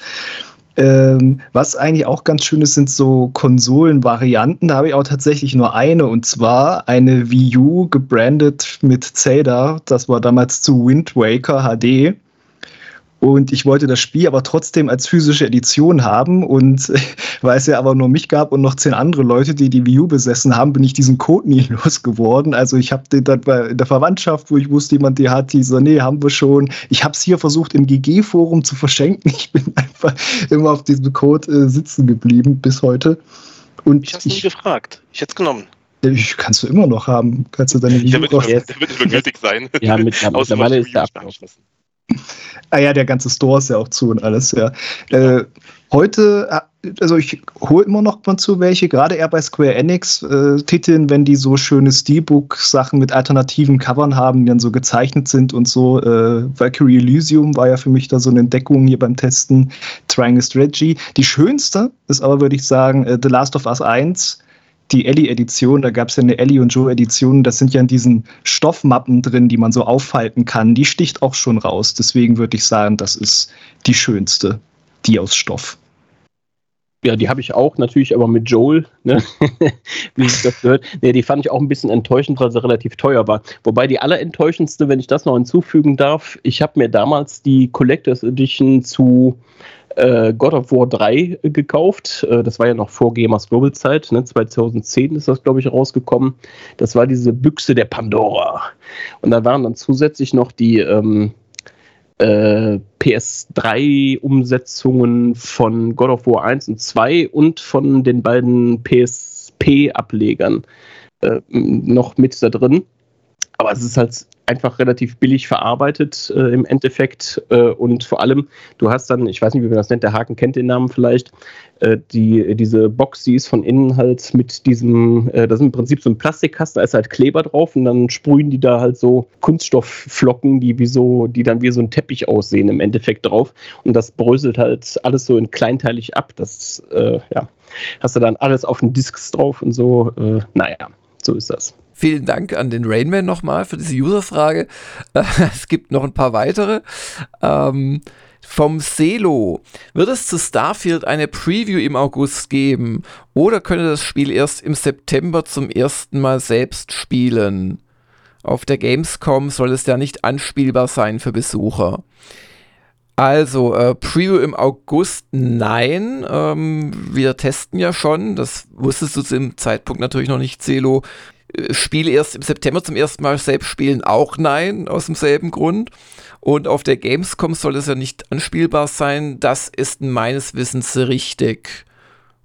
Ähm, was eigentlich auch ganz schön ist, sind so Konsolenvarianten. Da habe ich auch tatsächlich nur eine und zwar eine Wii U gebrandet mit Zelda. Das war damals zu Wind Waker HD. Und ich wollte das Spiel aber trotzdem als physische Edition haben. Und weil es ja aber nur mich gab und noch zehn andere Leute, die die Wii U besessen haben, bin ich diesen Code nie losgeworden. Also ich habe den dann bei in der Verwandtschaft, wo ich wusste, jemand die hat, die so, nee, haben wir schon. Ich habe es hier versucht im GG-Forum zu verschenken. Ich bin einfach immer auf diesem Code äh, sitzen geblieben bis heute. Und ich habe nie gefragt. Ich hätte es genommen. Ich kannst du immer noch haben. Kannst du deine Video Der wird, der wird gültig sein. Ja, mit, mittlerweile ist der abgeschlossen. Ah ja, der ganze Store ist ja auch zu und alles, ja. Äh, heute, äh, also ich hole immer noch mal zu welche, gerade eher bei Square Enix äh, Titeln, wenn die so schöne Steelbook-Sachen mit alternativen Covern haben, die dann so gezeichnet sind und so. Äh, Valkyrie Elysium war ja für mich da so eine Entdeckung hier beim Testen. Triangle Strategy. Die schönste ist aber, würde ich sagen, äh, The Last of Us 1 die Ellie-Edition, da gab es ja eine Ellie und Joe-Edition, das sind ja in diesen Stoffmappen drin, die man so aufhalten kann. Die sticht auch schon raus. Deswegen würde ich sagen, das ist die schönste, die aus Stoff. Ja, die habe ich auch natürlich, aber mit Joel, ne? wie sich das gehört. Nee, die fand ich auch ein bisschen enttäuschend, weil sie relativ teuer war. Wobei die allerenttäuschendste, wenn ich das noch hinzufügen darf, ich habe mir damals die Collectors Edition zu äh, God of War 3 gekauft. Äh, das war ja noch vor Gamers Global Zeit. Ne? 2010 ist das, glaube ich, rausgekommen. Das war diese Büchse der Pandora. Und da waren dann zusätzlich noch die ähm, äh, PS3-Umsetzungen von God of War 1 und 2 und von den beiden PSP-Ablegern äh, noch mit da drin. Aber es ist halt einfach relativ billig verarbeitet äh, im Endeffekt. Äh, und vor allem, du hast dann, ich weiß nicht, wie man das nennt, der Haken kennt den Namen vielleicht, äh, die, diese Box, die ist von innen halt mit diesem, äh, das ist im Prinzip so ein Plastikkasten, da ist halt Kleber drauf und dann sprühen die da halt so Kunststoffflocken, die wie so, die dann wie so ein Teppich aussehen im Endeffekt drauf. Und das bröselt halt alles so in kleinteilig ab. Das, äh, ja, hast du dann alles auf den Disks drauf und so. Äh, naja, so ist das. Vielen Dank an den Rainman nochmal für diese Userfrage. es gibt noch ein paar weitere. Ähm, vom Selo. Wird es zu Starfield eine Preview im August geben oder könnte das Spiel erst im September zum ersten Mal selbst spielen? Auf der Gamescom soll es ja nicht anspielbar sein für Besucher. Also, äh, Preview im August, nein. Ähm, wir testen ja schon, das wusstest du zu dem Zeitpunkt natürlich noch nicht, Celo. Spiele erst im September zum ersten Mal selbst spielen, auch nein, aus demselben Grund. Und auf der Gamescom soll es ja nicht anspielbar sein. Das ist meines Wissens richtig.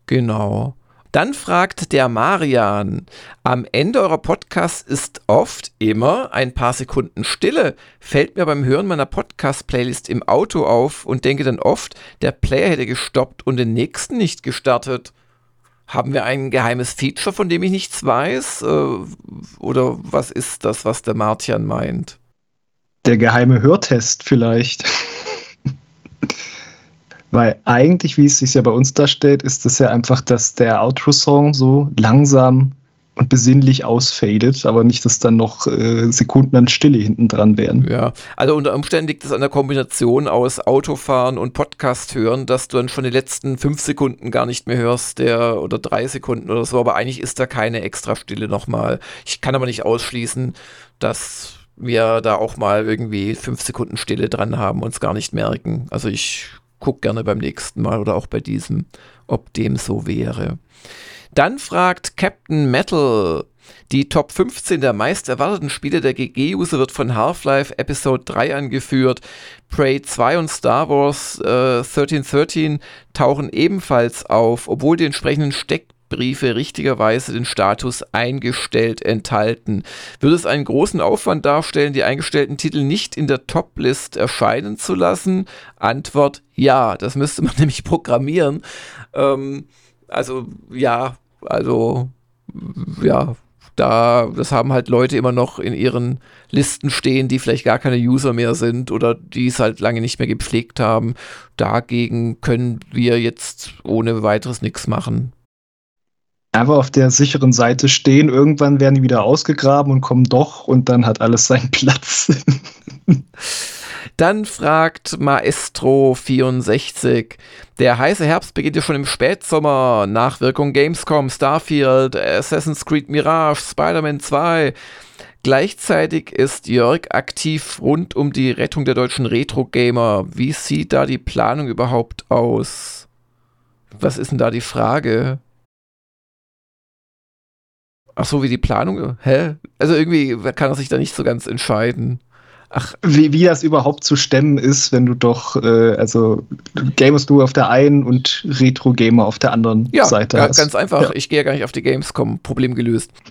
Genau. Dann fragt der Marian, am Ende eurer Podcasts ist oft immer ein paar Sekunden Stille. Fällt mir beim Hören meiner Podcast-Playlist im Auto auf und denke dann oft, der Player hätte gestoppt und den nächsten nicht gestartet. Haben wir ein geheimes Feature, von dem ich nichts weiß? Äh, oder was ist das, was der Martian meint? Der geheime Hörtest vielleicht. Weil eigentlich, wie es sich ja bei uns darstellt, ist es ja einfach, dass der Outro-Song so langsam und besinnlich ausfadet, aber nicht, dass dann noch äh, Sekunden an Stille hinten dran wären. Ja, also unter Umständen liegt es an der Kombination aus Autofahren und Podcast hören, dass du dann schon die letzten fünf Sekunden gar nicht mehr hörst, der oder drei Sekunden oder so, aber eigentlich ist da keine extra Stille nochmal. Ich kann aber nicht ausschließen, dass wir da auch mal irgendwie fünf Sekunden Stille dran haben und es gar nicht merken. Also ich gucke gerne beim nächsten Mal oder auch bei diesem, ob dem so wäre. Dann fragt Captain Metal, die Top 15 der meist erwarteten Spiele der GG-User wird von Half-Life Episode 3 angeführt. Prey 2 und Star Wars äh, 1313 tauchen ebenfalls auf, obwohl die entsprechenden Steckbriefe richtigerweise den Status eingestellt enthalten. Würde es einen großen Aufwand darstellen, die eingestellten Titel nicht in der Top-List erscheinen zu lassen? Antwort ja, das müsste man nämlich programmieren. Ähm, also ja, also ja, da, das haben halt Leute immer noch in ihren Listen stehen, die vielleicht gar keine User mehr sind oder die es halt lange nicht mehr gepflegt haben. Dagegen können wir jetzt ohne weiteres nichts machen. Einfach auf der sicheren Seite stehen, irgendwann werden die wieder ausgegraben und kommen doch und dann hat alles seinen Platz. Dann fragt Maestro64, der heiße Herbst beginnt ja schon im Spätsommer, Nachwirkung Gamescom, Starfield, Assassin's Creed Mirage, Spider-Man 2. Gleichzeitig ist Jörg aktiv rund um die Rettung der deutschen Retro-Gamer. Wie sieht da die Planung überhaupt aus? Was ist denn da die Frage? Ach so, wie die Planung? Hä? Also irgendwie kann er sich da nicht so ganz entscheiden. Ach, wie, wie das überhaupt zu stemmen ist, wenn du doch, äh, also Gamers du auf der einen und Retro-Gamer auf der anderen ja, Seite ja, hast. ganz einfach. Ja. Ich gehe ja gar nicht auf die Gamescom. Problem gelöst.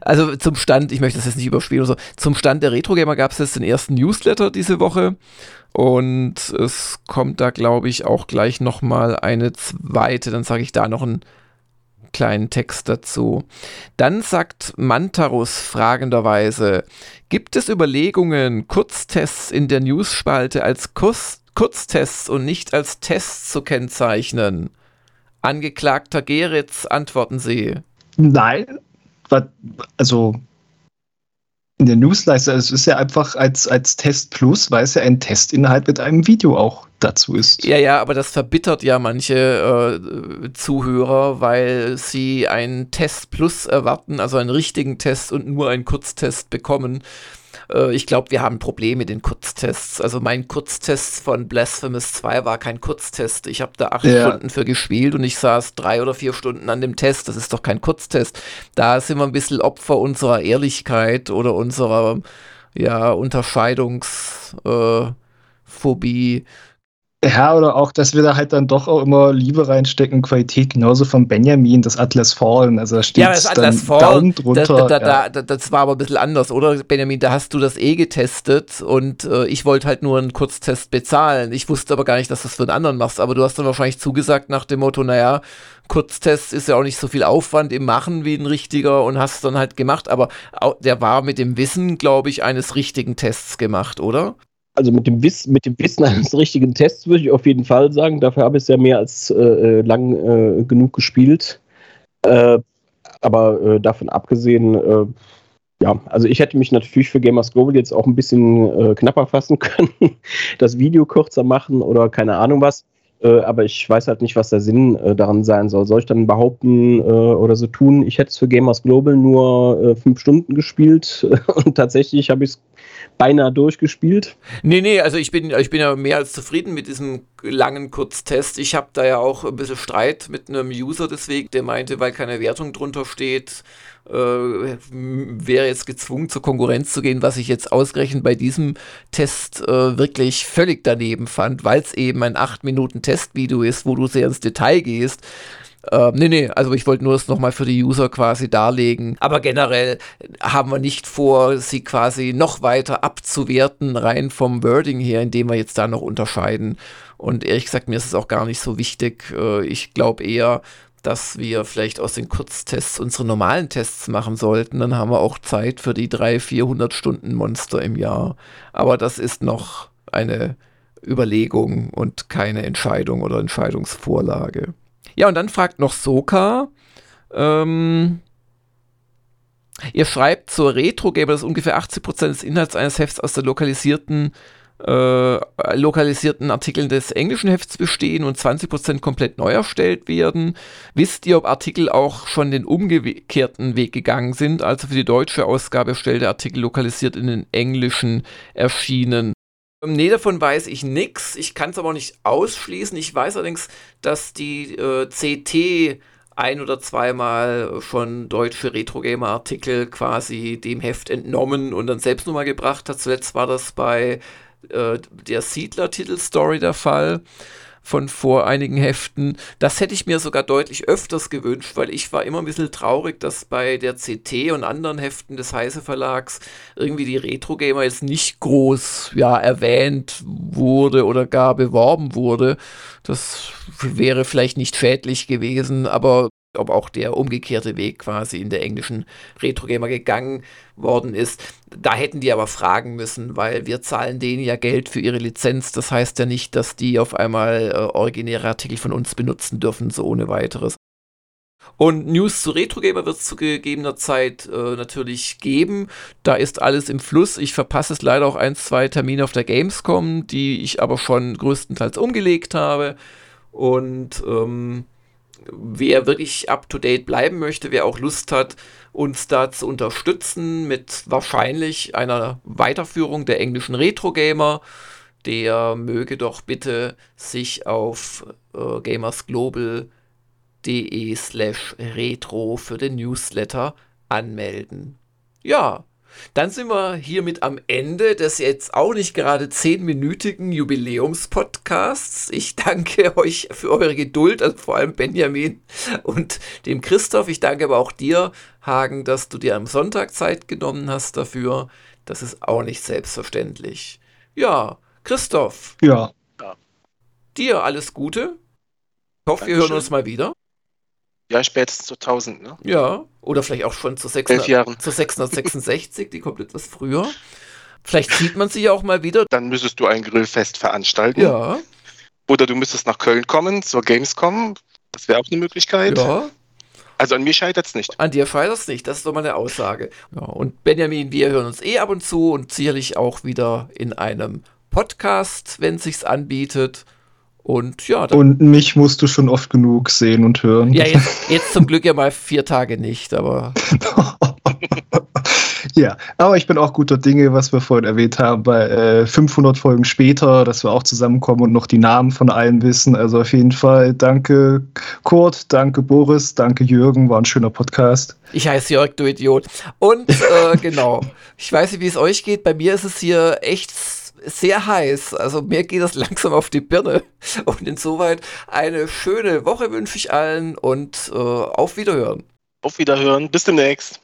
Also zum Stand, ich möchte das jetzt nicht überspielen oder so. Zum Stand der Retro-Gamer gab es jetzt den ersten Newsletter diese Woche. Und es kommt da, glaube ich, auch gleich nochmal eine zweite. Dann sage ich da noch einen kleinen Text dazu. Dann sagt Mantarus fragenderweise, gibt es Überlegungen, Kurztests in der News-Spalte als Kurz Kurztests und nicht als Tests zu kennzeichnen? Angeklagter Geritz, antworten Sie. Nein, also in der Newsletter, es ist ja einfach als, als Test Plus, weil es ja ein Testinhalt mit einem Video auch dazu ist. Ja, ja, aber das verbittert ja manche äh, Zuhörer, weil sie einen Test Plus erwarten, also einen richtigen Test und nur einen Kurztest bekommen. Äh, ich glaube, wir haben Probleme mit den Kurztests. Also mein Kurztest von Blasphemous 2 war kein Kurztest. Ich habe da acht Ja. Stunden für gespielt und ich saß drei oder vier Stunden an dem Test. Das ist doch kein Kurztest. Da sind wir ein bisschen Opfer unserer Ehrlichkeit oder unserer ja, Unterscheidungsphobie. Ja, oder auch, dass wir da halt dann doch auch immer Liebe reinstecken, Qualität, genauso von Benjamin, das Atlas Fallen. Also da steht Ja, das Atlas dann Fallen, drunter. da, da, ja. da, da, das war aber ein bisschen anders, oder Benjamin? Da hast du das eh getestet und äh, ich wollte halt nur einen Kurztest bezahlen. Ich wusste aber gar nicht, dass du das für einen anderen machst. Aber du hast dann wahrscheinlich zugesagt nach dem Motto, naja, Kurztest ist ja auch nicht so viel Aufwand im Machen wie ein richtiger und hast dann halt gemacht. Aber au- der war mit dem Wissen, glaube ich, eines richtigen Tests gemacht, oder? Also mit dem, Wiss, mit dem Wissen eines richtigen Tests würde ich auf jeden Fall sagen. Dafür habe ich es ja mehr als äh, äh, lang äh, genug gespielt. Äh, aber äh, davon abgesehen, äh, ja, also ich hätte mich natürlich für Gamers Global jetzt auch ein bisschen knapper fassen können, das Video kürzer machen oder keine Ahnung was. Äh, aber ich weiß halt nicht, was der Sinn äh, daran sein soll. Soll ich dann behaupten äh, oder so tun, ich hätte es für Gamers Global nur äh, fünf Stunden gespielt und tatsächlich habe ich es beinahe durchgespielt. Nee, nee, also ich bin, ich bin ja mehr als zufrieden mit diesem langen Kurztest. Ich habe da ja auch ein bisschen Streit mit einem User deswegen, der meinte, weil keine Wertung drunter steht, äh, wäre jetzt gezwungen zur Konkurrenz zu gehen, was ich jetzt ausgerechnet bei diesem Test äh, wirklich völlig daneben fand, weil es eben ein 8-Minuten-Testvideo ist, wo du sehr ins Detail gehst. Ähm, nee, nee, also ich wollte nur das nochmal für die User quasi darlegen. Aber generell haben wir nicht vor, sie quasi noch weiter abzuwerten, rein vom Wording her, indem wir jetzt da noch unterscheiden. Und ehrlich gesagt, mir ist es auch gar nicht so wichtig. Äh, ich glaube eher, dass wir vielleicht aus den Kurztests unsere normalen Tests machen sollten. Dann haben wir auch Zeit für die 300, 400 Stunden Monster im Jahr. Aber das ist noch eine Überlegung und keine Entscheidung oder Entscheidungsvorlage. Ja, und dann fragt noch Soka, ähm, ihr schreibt zur Retro-Gamer, dass ungefähr 80% des Inhalts eines Hefts aus der lokalisierten, äh, lokalisierten Artikeln des englischen Hefts bestehen und 20% komplett neu erstellt werden. Wisst ihr, ob Artikel auch schon den umgekehrten Weg gegangen sind, also für die deutsche Ausgabe erstellte Artikel lokalisiert in den englischen erschienen? Ähm, Nee, davon weiß ich nichts. Ich kann es aber auch nicht ausschließen. Ich weiß allerdings, dass die äh, CT ein oder zweimal schon deutsche Retro-Gamer-Artikel quasi dem Heft entnommen und dann selbst nochmal gebracht hat. Zuletzt war das bei äh, der Siedler-Titelstory der Fall von vor einigen Heften. Das hätte ich mir sogar deutlich öfters gewünscht, weil ich war immer ein bisschen traurig, dass bei der CT und anderen Heften des Heise Verlags irgendwie die Retro Gamer jetzt nicht groß ja, erwähnt wurde oder gar beworben wurde. Das wäre vielleicht nicht schädlich gewesen, aber ob auch der umgekehrte Weg quasi in der englischen Retro Gamer gegangen worden ist. Da hätten die aber fragen müssen, weil wir zahlen denen ja Geld für ihre Lizenz. Das heißt ja nicht, dass die auf einmal äh, originäre Artikel von uns benutzen dürfen, so ohne weiteres. Und News zu Retro Gamer wird es zu gegebener Zeit äh, natürlich geben. Da ist alles im Fluss. Ich verpasse es leider auch ein, zwei Termine auf der Gamescom, die ich aber schon größtenteils umgelegt habe. Und ähm, wer wirklich up to date bleiben möchte, wer auch Lust hat, uns da zu unterstützen mit wahrscheinlich einer Weiterführung der englischen Retro Gamer, der möge doch bitte sich auf äh, gamersglobal.de slash retro für den Newsletter anmelden. Ja, dann sind wir hiermit am Ende des jetzt auch nicht gerade zehnminütigen Jubiläumspodcasts. Ich danke euch für eure Geduld, also vor allem Benjamin und dem Christoph. Ich danke aber auch dir, Hagen, dass du dir am Sonntag Zeit genommen hast dafür. Das ist auch nicht selbstverständlich. Ja, Christoph. Ja. Dir alles Gute. Ich hoffe, wir hören uns mal wieder. Ja, spätestens zu 1000, ne? Ja, oder vielleicht auch schon zu, Elf 600, Jahren. zu 666, die kommt etwas früher. Vielleicht sieht man sich ja auch mal wieder. Dann müsstest du ein Grillfest veranstalten. Ja. Oder du müsstest nach Köln kommen, zur Gamescom. Das wäre auch eine Möglichkeit. Ja. Also an mir scheitert es nicht. An dir scheitert es nicht, das ist doch mal eine Aussage. Ja, und Benjamin, wir hören uns eh ab und zu und sicherlich auch wieder in einem Podcast, wenn es sich anbietet. Und ja, Und mich musst du schon oft genug sehen und hören. ja jetzt, jetzt zum Glück ja mal vier Tage nicht, aber Ja, aber ich bin auch guter Dinge, was wir vorhin erwähnt haben, bei äh, 500 Folgen später, dass wir auch zusammenkommen und noch die Namen von allen wissen. Also auf jeden Fall danke Kurt, danke Boris, danke Jürgen, war ein schöner Podcast. ich heiße Jörg, du Idiot. Und äh, genau, ich weiß nicht, wie es euch geht. Bei mir ist es hier echt sehr heiß. Also mir geht das langsam auf die Birne. Und insoweit eine schöne Woche wünsche ich allen und äh, auf Wiederhören. Auf Wiederhören. Bis demnächst.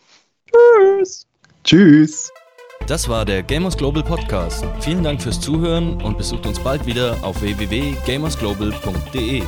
Tschüss. Tschüss. Das war der Gamers Global Podcast. Vielen Dank fürs Zuhören und besucht uns bald wieder auf www.gamersglobal.de.